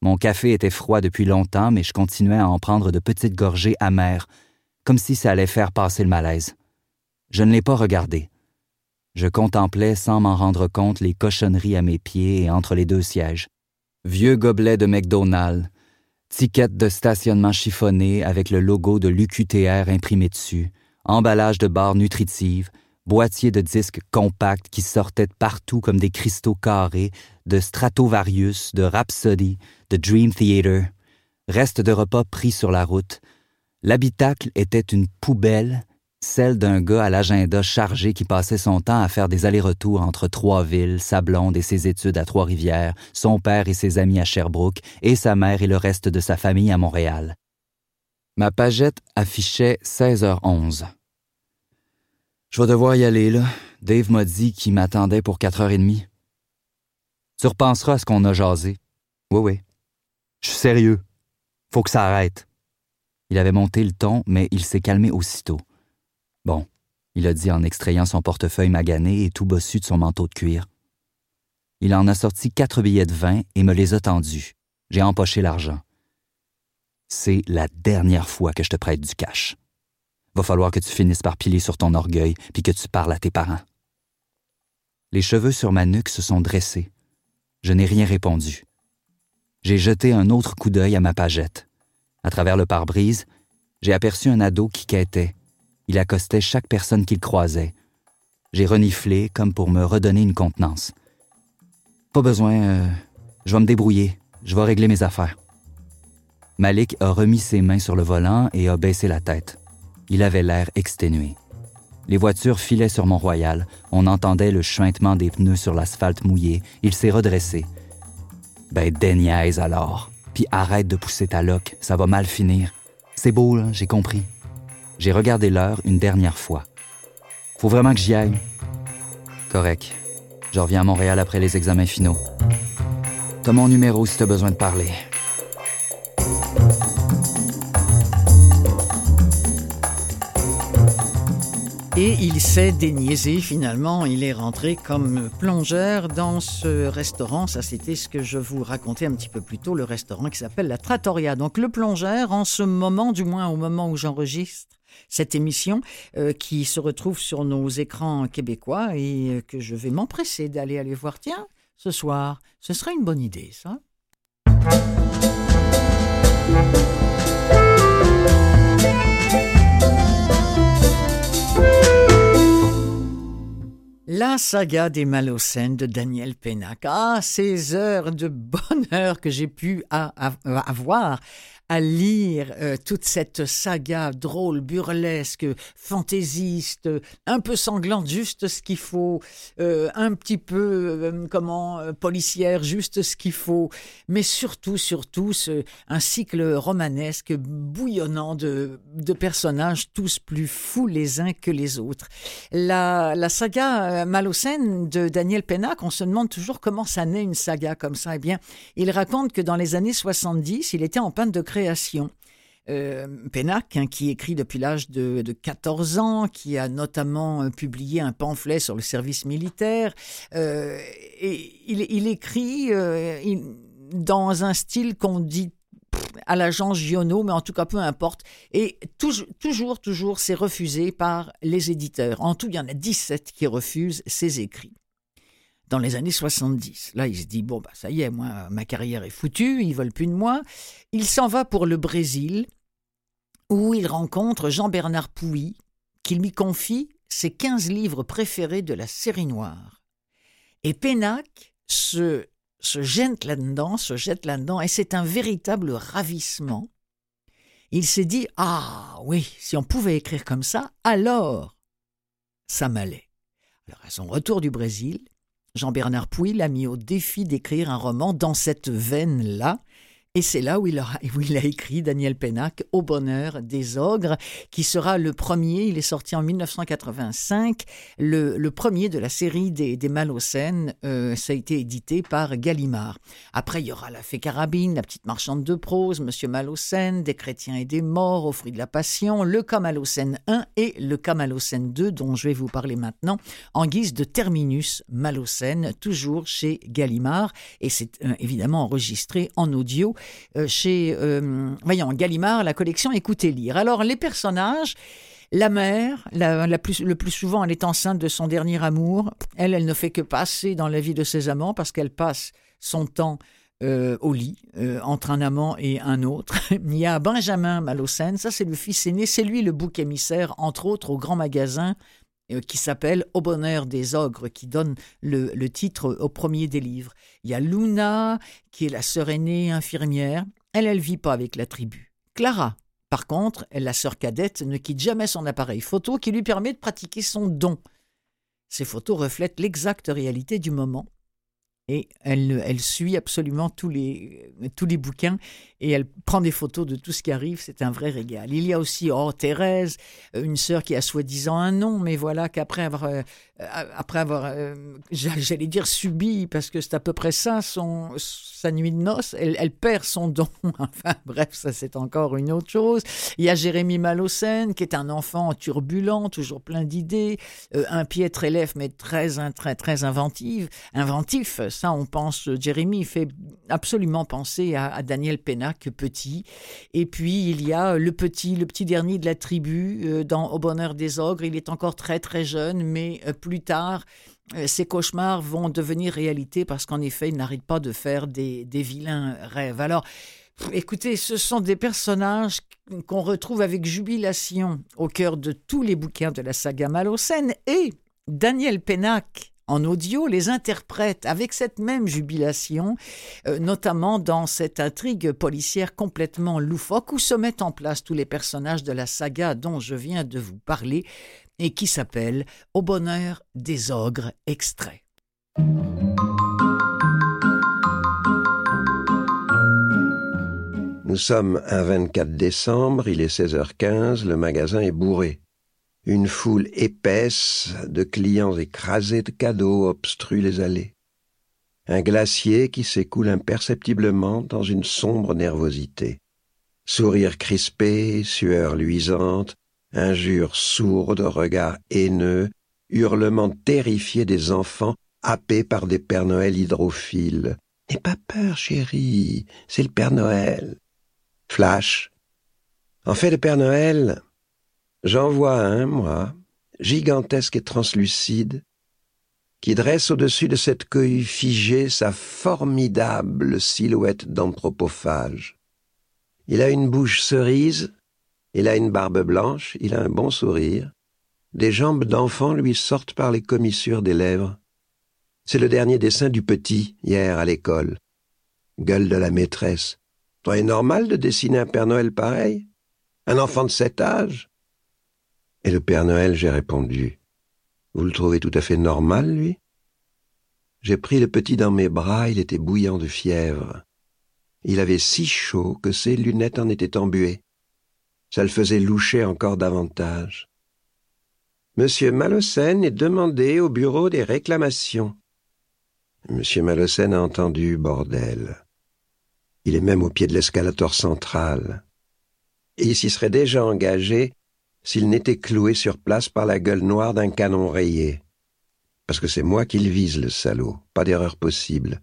Mon café était froid depuis longtemps, mais je continuais à en prendre de petites gorgées amères, comme si ça allait faire passer le malaise. Je ne l'ai pas regardé. Je contemplais sans m'en rendre compte les cochonneries à mes pieds et entre les deux sièges. Vieux gobelet de McDonald's, ticket de stationnement chiffonné avec le logo de l'UQTR imprimé dessus, emballage de barres nutritives, boîtier de disques compacts qui sortaient de partout comme des cristaux carrés, de Stratovarius, de Rhapsody, de Dream Theater, Reste de repas pris sur la route. L'habitacle était une poubelle, celle d'un gars à l'agenda chargé qui passait son temps à faire des allers-retours entre trois villes, Sablonde et ses études à Trois-Rivières, son père et ses amis à Sherbrooke, et sa mère et le reste de sa famille à Montréal. Ma pagette affichait 16h11. Je vais devoir y aller, là. Dave m'a dit qu'il m'attendait pour 4h30. Tu repenseras à ce qu'on a jasé. Oui, oui. Je suis sérieux. Faut que ça arrête. Il avait monté le ton, mais il s'est calmé aussitôt. Bon, il a dit en extrayant son portefeuille magané et tout bossu de son manteau de cuir. Il en a sorti quatre billets de vin et me les a tendus. J'ai empoché l'argent. C'est la dernière fois que je te prête du cash. Va falloir que tu finisses par piler sur ton orgueil puis que tu parles à tes parents. Les cheveux sur ma nuque se sont dressés. Je n'ai rien répondu. J'ai jeté un autre coup d'œil à ma pagette. À travers le pare-brise, j'ai aperçu un ado qui quêtait. Il accostait chaque personne qu'il croisait. J'ai reniflé comme pour me redonner une contenance. Pas besoin, euh, je vais me débrouiller, je vais régler mes affaires. Malik a remis ses mains sur le volant et a baissé la tête. Il avait l'air exténué. Les voitures filaient sur Mont-Royal, on entendait le chuintement des pneus sur l'asphalte mouillé, il s'est redressé. Ben, déniaise alors. Puis arrête de pousser ta loque, ça va mal finir. C'est beau, là, j'ai compris. J'ai regardé l'heure une dernière fois. Faut vraiment que j'y aille. Correct. Je reviens à Montréal après les examens finaux. T'as mon numéro si t'as besoin de parler. Et il s'est déniaisé finalement, il est rentré comme plongeur dans ce restaurant. Ça, c'était ce que je vous racontais un petit peu plus tôt, le restaurant qui s'appelle la Trattoria. Donc le plongeur, en ce moment, du moins au moment où j'enregistre cette émission, euh, qui se retrouve sur nos écrans québécois et euh, que je vais m'empresser d'aller aller voir. Tiens, ce soir, ce serait une bonne idée, ça. La saga des Malocènes de Daniel Pénac. Ah, ces heures de bonheur que j'ai pu avoir à lire euh, toute cette saga drôle, burlesque, fantaisiste, un peu sanglante, juste ce qu'il faut, euh, un petit peu, euh, comment, policière, juste ce qu'il faut, mais surtout, surtout, un cycle romanesque bouillonnant de, personnages tous plus fous les uns que les autres. La, la saga Malocène de Daniel Pennac, on se demande toujours comment ça naît une saga comme ça. Eh bien, il raconte que dans les années 70, il était en panne de création. Euh, Pénac, hein, qui écrit depuis l'âge de, 14 ans, qui a notamment euh, publié un pamphlet sur le service militaire. Euh, et il, écrit dans un style qu'on dit à l'agence Giono, mais en tout cas peu importe. Et toujours, toujours, toujours, c'est refusé par les éditeurs. En tout, il y en a 17 qui refusent ses écrits dans les années 70. Là, il se dit, bon, bah, ça y est, moi, ma carrière est foutue, ils veulent plus de moi. Il s'en va pour le Brésil, où il rencontre Jean-Bernard Pouy, qui lui confie ses 15 livres préférés de la série noire. Et Pénac se, se jette là-dedans, se jette là-dedans, et c'est un véritable ravissement. Il s'est dit, ah oui, si on pouvait écrire comme ça, alors ça m'allait. Alors à son retour du Brésil, Jean-Bernard Pouy l'a mis au défi d'écrire un roman dans cette veine-là, et c'est là où il, a, écrit Daniel Pénac, Au bonheur des ogres, qui sera le premier, il est sorti en 1985, le, premier de la série des, des Malocènes, euh, ça a été édité par Gallimard. Après, il y aura La Fée Carabine, La Petite Marchande de Prose, Monsieur Malocène, Des chrétiens et des morts, Au fruit de la passion, Le cas Malocène 1 et Le cas Malocène 2, dont je vais vous parler maintenant, en guise de terminus Malocène, toujours chez Gallimard, et c'est euh, évidemment enregistré en audio chez, euh, voyons, Gallimard, la collection Écoutez lire. Alors, les personnages, la mère, la, plus, le plus souvent, elle est enceinte de son dernier amour. Elle, elle ne fait que passer dans la vie de ses amants parce qu'elle passe son temps euh, au lit entre un amant et un autre. Il y a Benjamin Malocène, ça c'est le fils aîné, c'est lui le bouc émissaire, entre autres, au grand magasin euh, qui s'appelle Au bonheur des ogres, qui donne le, le, titre au premier des livres. Il y a Luna, qui est la sœur aînée infirmière. elle, elle vit pas avec la tribu. Clara, par contre, elle, la sœur cadette, ne quitte jamais son appareil photo qui lui permet de pratiquer son don. Ces photos reflètent l'exacte réalité du moment et elle, suit absolument tous les, tous les bouquins et elle prend des photos de tout ce qui arrive. C'est un vrai régal. Il y a aussi, oh, Thérèse, une sœur qui a soi-disant un nom, mais voilà qu'après avoir, euh, après avoir, euh, j'allais dire subi, parce que c'est à peu près ça, son, sa nuit de noces, elle, perd son don. enfin, bref, ça c'est encore une autre chose. Il y a Jérémy Malocène, qui est un enfant turbulent, toujours plein d'idées, euh, un pied très lève, mais très, très, très inventif. inventif ça, on pense, euh, Jérémy fait absolument penser à, Daniel Pénac, petit. Et puis, il y a le petit, le petit dernier de la tribu euh, dans Au bonheur des ogres. Il est encore très, très jeune, mais euh, plus tard, ces cauchemars vont devenir réalité parce qu'en effet, il n'arrête pas de faire des, des vilains rêves. Alors, Écoutez, ce sont des personnages qu'on retrouve avec jubilation au cœur de tous les bouquins de la saga Malocène et Daniel Pénac en audio les interprète avec cette même jubilation, euh, notamment dans cette intrigue policière complètement loufoque où se mettent en place tous les personnages de la saga dont je viens de vous parler et qui s'appelle Au bonheur des ogres extraits. Nous sommes un 24 décembre, il est 16h15, le magasin est bourré. Une foule épaisse de clients écrasés de cadeaux obstrue les allées. Un glacier qui s'écoule imperceptiblement dans une sombre nervosité. Sourires crispés, sueur luisante, injures sourdes, regards haineux, hurlements terrifiés des enfants happés par des Pères Noël hydrophiles. N'aie pas peur, chérie, c'est le Père Noël. Flash. En fait, le Père Noël, J'en vois un, moi, gigantesque et translucide, qui dresse au-dessus de cette cueille figée sa formidable silhouette d'anthropophage. Il a une bouche cerise, il a une barbe blanche, il a un bon sourire, des jambes d'enfant lui sortent par les commissures des lèvres. C'est le dernier dessin du petit, hier, à l'école. Gueule de la maîtresse. Toi est normal de dessiner un Père Noël pareil? Un enfant de cet âge? Et le Père Noël, j'ai répondu. Vous le trouvez tout à fait normal, lui? J'ai pris le petit dans mes bras, il était bouillant de fièvre. Il avait si chaud que ses lunettes en étaient embuées. Ça le faisait loucher encore davantage. Monsieur Malocène est demandé au bureau des réclamations. Monsieur Malocène a entendu, bordel. Il est même au pied de l'escalator central. Il s'y serait déjà engagé s'il n'était cloué sur place par la gueule noire d'un canon rayé. Parce que c'est moi qu'il vise, le salaud, pas d'erreur possible.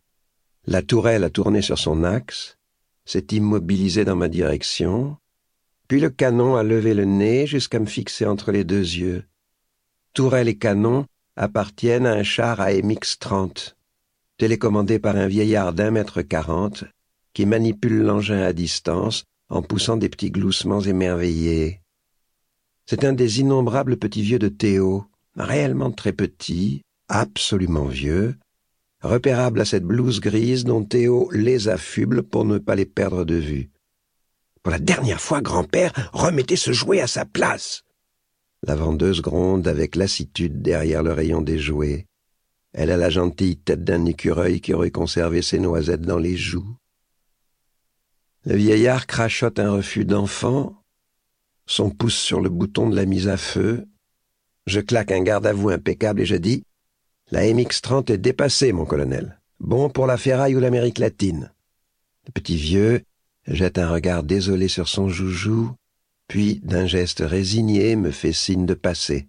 La tourelle a tourné sur son axe, s'est immobilisée dans ma direction, puis le canon a levé le nez jusqu'à me fixer entre les deux yeux. Tourelle et canon appartiennent à un char AMX-30, télécommandé par un vieillard d'un mètre quarante, qui manipule l'engin à distance en poussant des petits gloussements émerveillés. C'est un des innombrables petits vieux de Théo, réellement très petit, absolument vieux, repérable à cette blouse grise dont Théo les affuble pour ne pas les perdre de vue. Pour la dernière fois, grand-père, remettez ce jouet à sa place. La vendeuse gronde avec lassitude derrière le rayon des jouets. Elle a la gentille tête d'un écureuil qui aurait conservé ses noisettes dans les joues. Le vieillard crachote un refus d'enfant, son pouce sur le bouton de la mise à feu. Je claque un garde à vous impeccable et je dis La MX-30 est dépassée, mon colonel. Bon pour la ferraille ou l'Amérique latine. Le petit vieux jette un regard désolé sur son joujou, puis d'un geste résigné me fait signe de passer.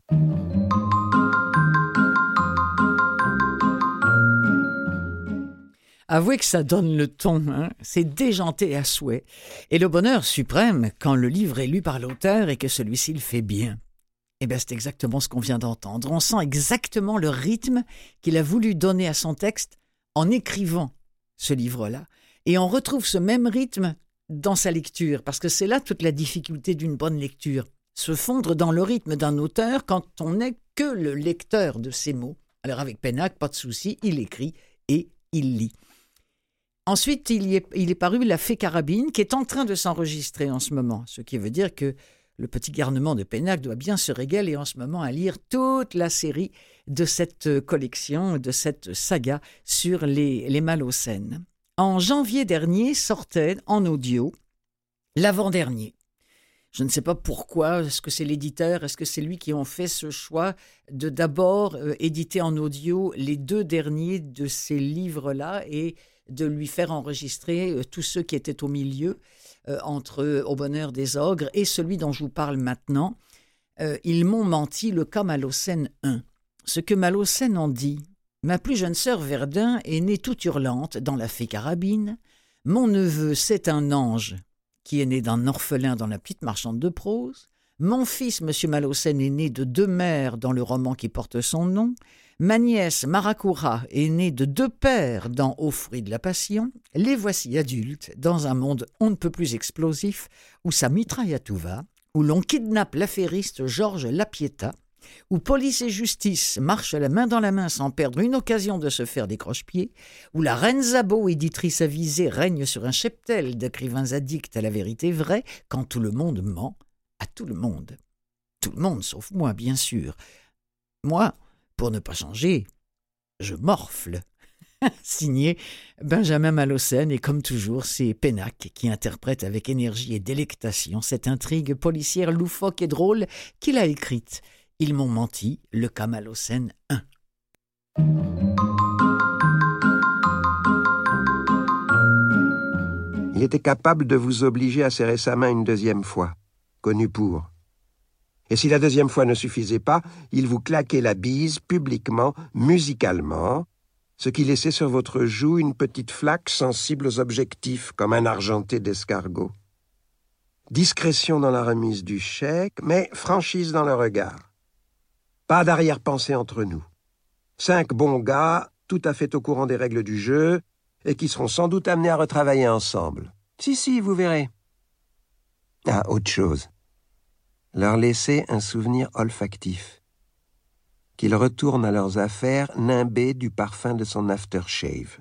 Avouez que ça donne le ton, hein? c'est déjanté à souhait. Et le bonheur suprême quand le livre est lu par l'auteur et que celui-ci le fait bien. Eh bien, c'est exactement ce qu'on vient d'entendre. On sent exactement le rythme qu'il a voulu donner à son texte en écrivant ce livre-là. Et on retrouve ce même rythme dans sa lecture, parce que c'est là toute la difficulté d'une bonne lecture. Se fondre dans le rythme d'un auteur quand on n'est que le lecteur de ses mots. Alors avec Pénac, pas de souci, il écrit et il lit. Ensuite, il, est, paru La Fée Carabine, qui est en train de s'enregistrer en ce moment, ce qui veut dire que le petit garnement de Pénac doit bien se régaler en ce moment à lire toute la série de cette collection, de cette saga sur les, les Malocènes. En janvier dernier sortait en audio l'avant-dernier. Je ne sais pas pourquoi, est-ce que c'est l'éditeur, est-ce que c'est lui qui ont fait ce choix de d'abord euh, éditer en audio les deux derniers de ces livres-là et de lui faire enregistrer euh, tous ceux qui étaient au milieu euh, entre Au bonheur des ogres et celui dont je vous parle maintenant. ils m'ont menti, le cas Malocène 1. Ce que Malocène en dit. Ma plus jeune sœur Verdun est née toute hurlante dans la fée carabine. Mon neveu, c'est un ange qui est né d'un orphelin dans la petite marchande de prose. Mon fils, M. Malocène, est né de deux mères dans le roman qui porte son nom. Ma nièce, Marakura, est née de deux pères dans Au fruit de la passion. Les voici adultes, dans un monde on ne peut plus explosif, où ça mitraille à tout va, où l'on kidnappe l'affairiste Georges Lapieta, où police et justice marchent la main dans la main sans perdre une occasion de se faire des croche-pieds, où la reine Zabo, éditrice avisée, règne sur un cheptel d'écrivains addicts à la vérité vraie, quand tout le monde ment à tout le monde. Tout le monde, sauf moi, bien sûr. Moi, pour ne pas changer, je morfle. Signé Benjamin Malocène, et comme toujours, c'est Pénac qui interprète avec énergie et délectation cette intrigue policière loufoque et drôle qu'il a écrite ils m'ont menti, le Kamalocène 1. Il était capable de vous obliger à serrer sa main une deuxième fois, connu pour. Et si la deuxième fois ne suffisait pas, il vous claquait la bise publiquement, musicalement, ce qui laissait sur votre joue une petite flaque sensible aux objectifs, comme un argenté d'escargot. Discrétion dans la remise du chèque, mais franchise dans le regard. Pas d'arrière-pensée entre nous. Cinq bons gars, tout à fait au courant des règles du jeu, et qui seront sans doute amenés à retravailler ensemble. Si, si, vous verrez. Ah, autre chose. Leur laisser un souvenir olfactif. Qu'ils retournent à leurs affaires nimbés du parfum de son aftershave.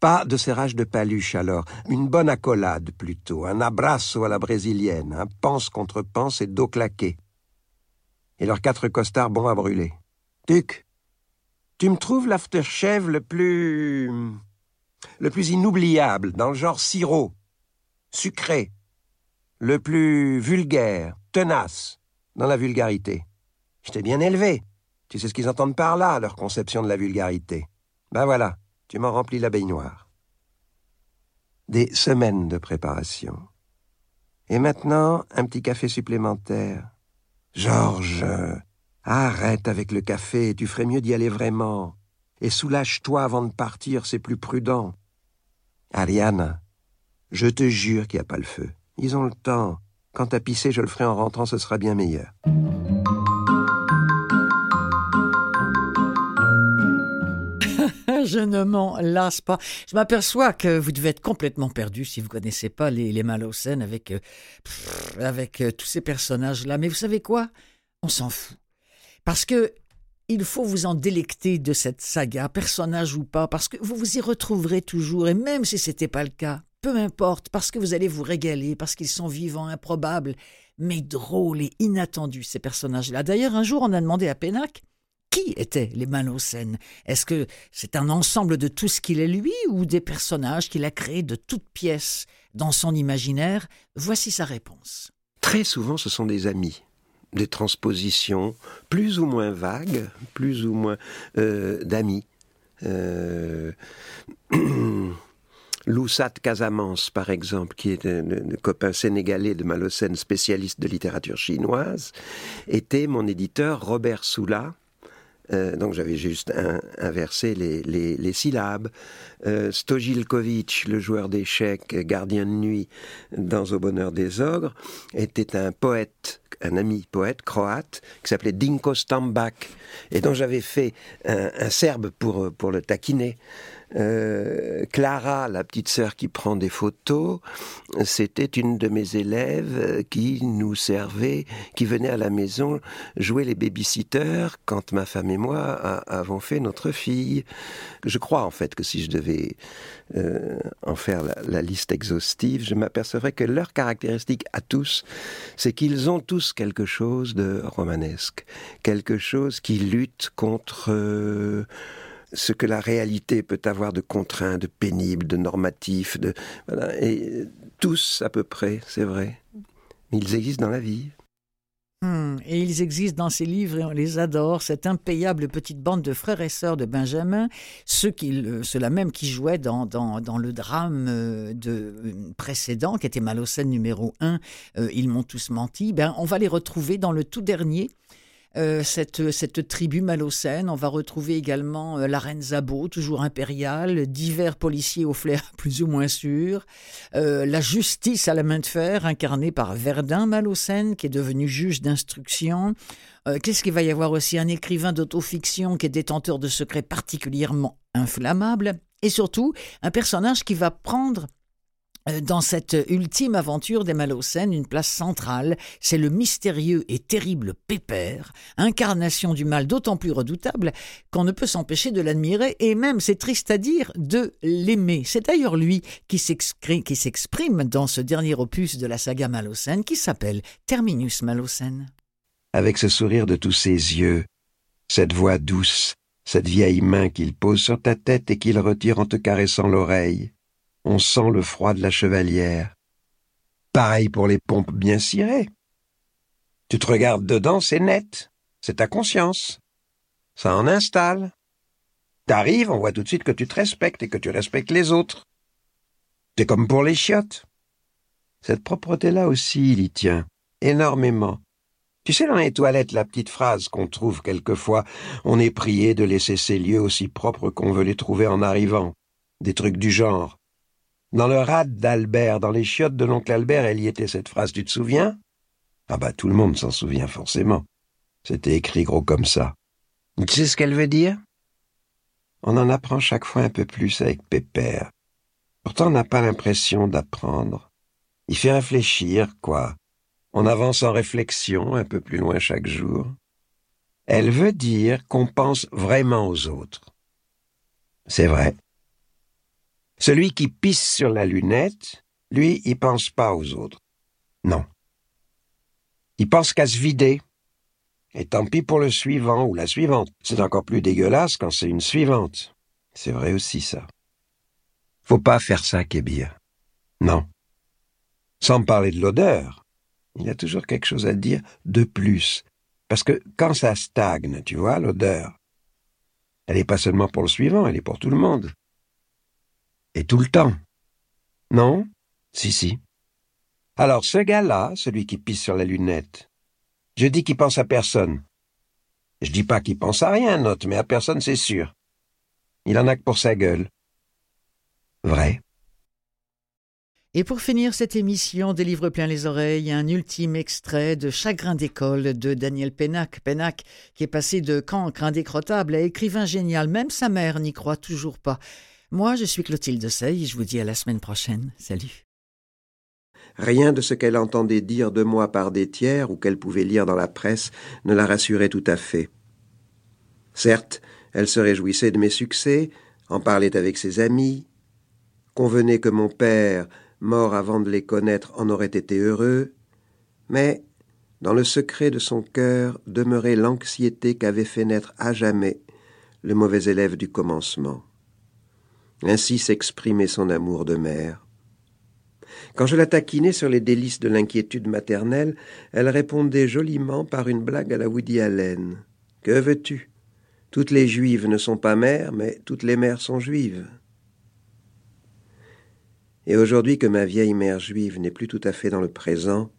Pas de serrage de paluche alors, une bonne accolade plutôt, un abrasso à la brésilienne, un pense contre pense et dos claqué et leurs quatre costards bons à brûler. Tuc, tu me trouves l'aftershave le plus. le plus inoubliable, dans le genre sirop, sucré, le plus vulgaire, tenace, dans la vulgarité. Je t'ai bien élevé. Tu sais ce qu'ils entendent par là, leur conception de la vulgarité. Ben voilà, tu m'en remplis la baignoire. Des semaines de préparation. Et maintenant, un petit café supplémentaire. Georges, arrête avec le café, tu ferais mieux d'y aller vraiment. Et soulage-toi avant de partir, c'est plus prudent. Ariane, je te jure qu'il n'y a pas le feu. Ils ont le temps. Quand t'as pissé, je le ferai en rentrant, ce sera bien meilleur. je ne m'en lasse pas. Je m'aperçois que vous devez être complètement perdu si vous connaissez pas les, les avec, euh, avec euh, tous ces personnages-là. Mais vous savez quoi? On s'en fout. Parce que il faut vous en délecter de cette saga, personnage ou pas, parce que vous vous y retrouverez toujours, et même si ce n'était pas le cas, peu importe, parce que vous allez vous régaler, parce qu'ils sont vivants, improbables, mais drôles et inattendus, ces personnages-là. D'ailleurs, un jour, on a demandé à Pénac qui étaient les Malocènes? Est-ce que c'est un ensemble de tout ce qu'il est lui ou des personnages qu'il a créés de toutes pièces dans son imaginaire? Voici sa réponse. Très souvent, ce sont des amis des transpositions plus ou moins vagues, plus ou moins euh, d'amis. Euh, Loussat Casamance, par exemple, qui est un, copain sénégalais de Malocène, spécialiste de littérature chinoise, était mon éditeur Robert Soula, euh, donc j'avais juste inversé les, syllabes. Euh, Stojilkovic, le joueur d'échecs, gardien de nuit dans Au bonheur des ogres, était un poète, un ami poète croate qui s'appelait Dinko Stambak et dont j'avais fait un, serbe pour, pour le taquiner. Euh, Clara, la petite sœur qui prend des photos, c'était une de mes élèves qui nous servait, qui venait à la maison jouer les babysitters quand ma femme et moi avons fait notre fille. Je crois en fait que si je devais euh, en faire la, liste exhaustive, je m'apercevrais que leur caractéristique à tous, c'est qu'ils ont tous quelque chose de romanesque, quelque chose qui lutte contre euh, ce que la réalité peut avoir de contraint, de pénible, de normatif, de et tous à peu près, c'est vrai. Ils existent dans la vie. Hmm, et ils existent dans ces livres et on les adore, cette impayable petite bande de frères et sœurs de Benjamin, ceux ceux-là même qui jouaient dans, dans, dans le drame euh, de, euh, précédent, qui était Malocène numéro 1, euh, Ils m'ont tous menti, ben, on va les retrouver dans le tout dernier, euh, cette, tribu malocène. On va retrouver également euh, la reine Zabo, toujours impériale, divers policiers au flair plus ou moins sûr, euh, la justice à la main de fer, incarnée par Verdun Malocène, qui est devenu juge d'instruction. Qu'est-ce qu'il va y avoir aussi? Un écrivain d'autofiction qui est détenteur de secrets particulièrement inflammables. Et surtout, un personnage qui va prendre dans cette ultime aventure des Malocènes, une place centrale, c'est le mystérieux et terrible Pépère, incarnation du mal d'autant plus redoutable qu'on ne peut s'empêcher de l'admirer et même, c'est triste à dire, de l'aimer. C'est d'ailleurs lui qui s'exprime dans ce dernier opus de la saga Malocène qui s'appelle Terminus Malocène. Avec ce sourire de tous ses yeux, cette voix douce, cette vieille main qu'il pose sur ta tête et qu'il retire en te caressant l'oreille, on sent le froid de la chevalière. Pareil pour les pompes bien cirées. Tu te regardes dedans, c'est net. C'est ta conscience. Ça en installe. T'arrives, on voit tout de suite que tu te respectes et que tu respectes les autres. C'est comme pour les chiottes. Cette propreté-là aussi, il y tient. Énormément. Tu sais, dans les toilettes, la petite phrase qu'on trouve quelquefois, on est prié de laisser ces lieux aussi propres qu'on veut les trouver en arrivant. Des trucs du genre. Dans le rad d'Albert, dans les chiottes de l'oncle Albert, elle y était cette phrase, tu te souviens? Ah bah tout le monde s'en souvient forcément. C'était écrit gros comme ça. Tu sais ce qu'elle veut dire? On en apprend chaque fois un peu plus avec Pépère. Pourtant on n'a pas l'impression d'apprendre. Il fait réfléchir, quoi. On avance en réflexion un peu plus loin chaque jour. Elle veut dire qu'on pense vraiment aux autres. C'est vrai. Celui qui pisse sur la lunette, lui, il pense pas aux autres. Non. Il pense qu'à se vider. Et tant pis pour le suivant ou la suivante. C'est encore plus dégueulasse quand c'est une suivante. C'est vrai aussi, ça. Faut pas faire ça, Kébir. Non. Sans parler de l'odeur. Il y a toujours quelque chose à dire de plus. Parce que quand ça stagne, tu vois, l'odeur, elle n'est pas seulement pour le suivant, elle est pour tout le monde. Et tout le temps. Non? Si, si. Alors ce gars-là, celui qui pisse sur la lunette, je dis qu'il pense à personne. Je dis pas qu'il pense à rien, note, mais à personne c'est sûr. Il en a que pour sa gueule. Vrai. Et pour finir cette émission des plein les oreilles, un ultime extrait de Chagrin d'école de Daniel Pénac. Pénac qui est passé de cancre indécrottable à écrivain génial. Même sa mère n'y croit toujours pas. Moi, je suis Clotilde Sey et je vous dis à la semaine prochaine. Salut. Rien de ce qu'elle entendait dire de moi par des tiers ou qu'elle pouvait lire dans la presse ne la rassurait tout à fait. Certes, elle se réjouissait de mes succès, en parlait avec ses amis, convenait que mon père, mort avant de les connaître, en aurait été heureux, mais dans le secret de son cœur demeurait l'anxiété qu'avait fait naître à jamais le mauvais élève du commencement. Ainsi s'exprimait son amour de mère. Quand je la taquinais sur les délices de l'inquiétude maternelle, elle répondait joliment par une blague à la Woody Allen. Que veux-tu? Toutes les juives ne sont pas mères, mais toutes les mères sont juives. Et aujourd'hui que ma vieille mère juive n'est plus tout à fait dans le présent,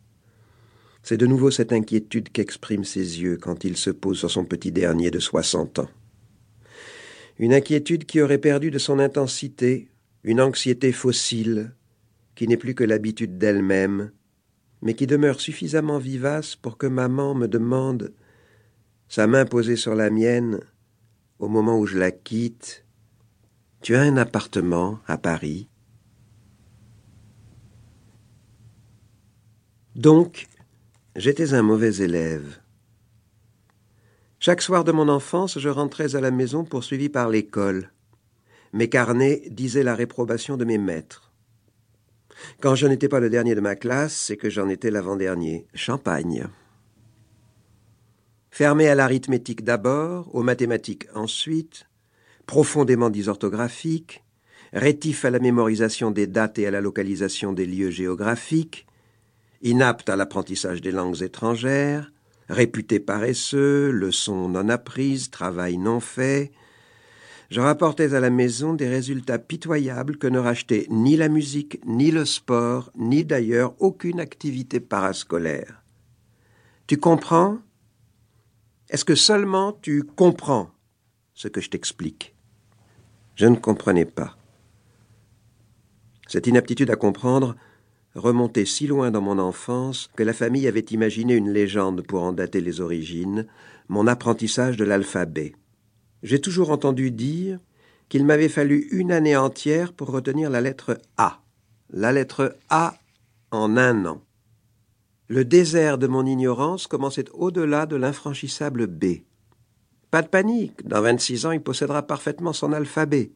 c'est de nouveau cette inquiétude qu'expriment ses yeux quand il se pose sur son petit dernier de soixante ans une inquiétude qui aurait perdu de son intensité, une anxiété fossile, qui n'est plus que l'habitude d'elle-même, mais qui demeure suffisamment vivace pour que maman me demande, sa main posée sur la mienne, au moment où je la quitte, Tu as un appartement à Paris. Donc, j'étais un mauvais élève. Chaque soir de mon enfance, je rentrais à la maison poursuivi par l'école. Mes carnets disaient la réprobation de mes maîtres. Quand je n'étais pas le dernier de ma classe, c'est que j'en étais l'avant-dernier. Champagne. Fermé à l'arithmétique d'abord, aux mathématiques ensuite, profondément dysorthographique, rétif à la mémorisation des dates et à la localisation des lieux géographiques, inapte à l'apprentissage des langues étrangères, réputé paresseux, leçons non apprises, travail non fait, je rapportais à la maison des résultats pitoyables que ne rachetait ni la musique, ni le sport, ni d'ailleurs aucune activité parascolaire. Tu comprends? Est-ce que seulement tu comprends ce que je t'explique? Je ne comprenais pas. Cette inaptitude à comprendre remontait si loin dans mon enfance que la famille avait imaginé une légende pour en dater les origines, mon apprentissage de l'alphabet. J'ai toujours entendu dire qu'il m'avait fallu une année entière pour retenir la lettre A. La lettre A en un an. Le désert de mon ignorance commençait au-delà de l'infranchissable B. Pas de panique, dans vingt-six ans il possédera parfaitement son alphabet.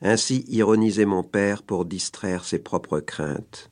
Ainsi ironisait mon père pour distraire ses propres craintes.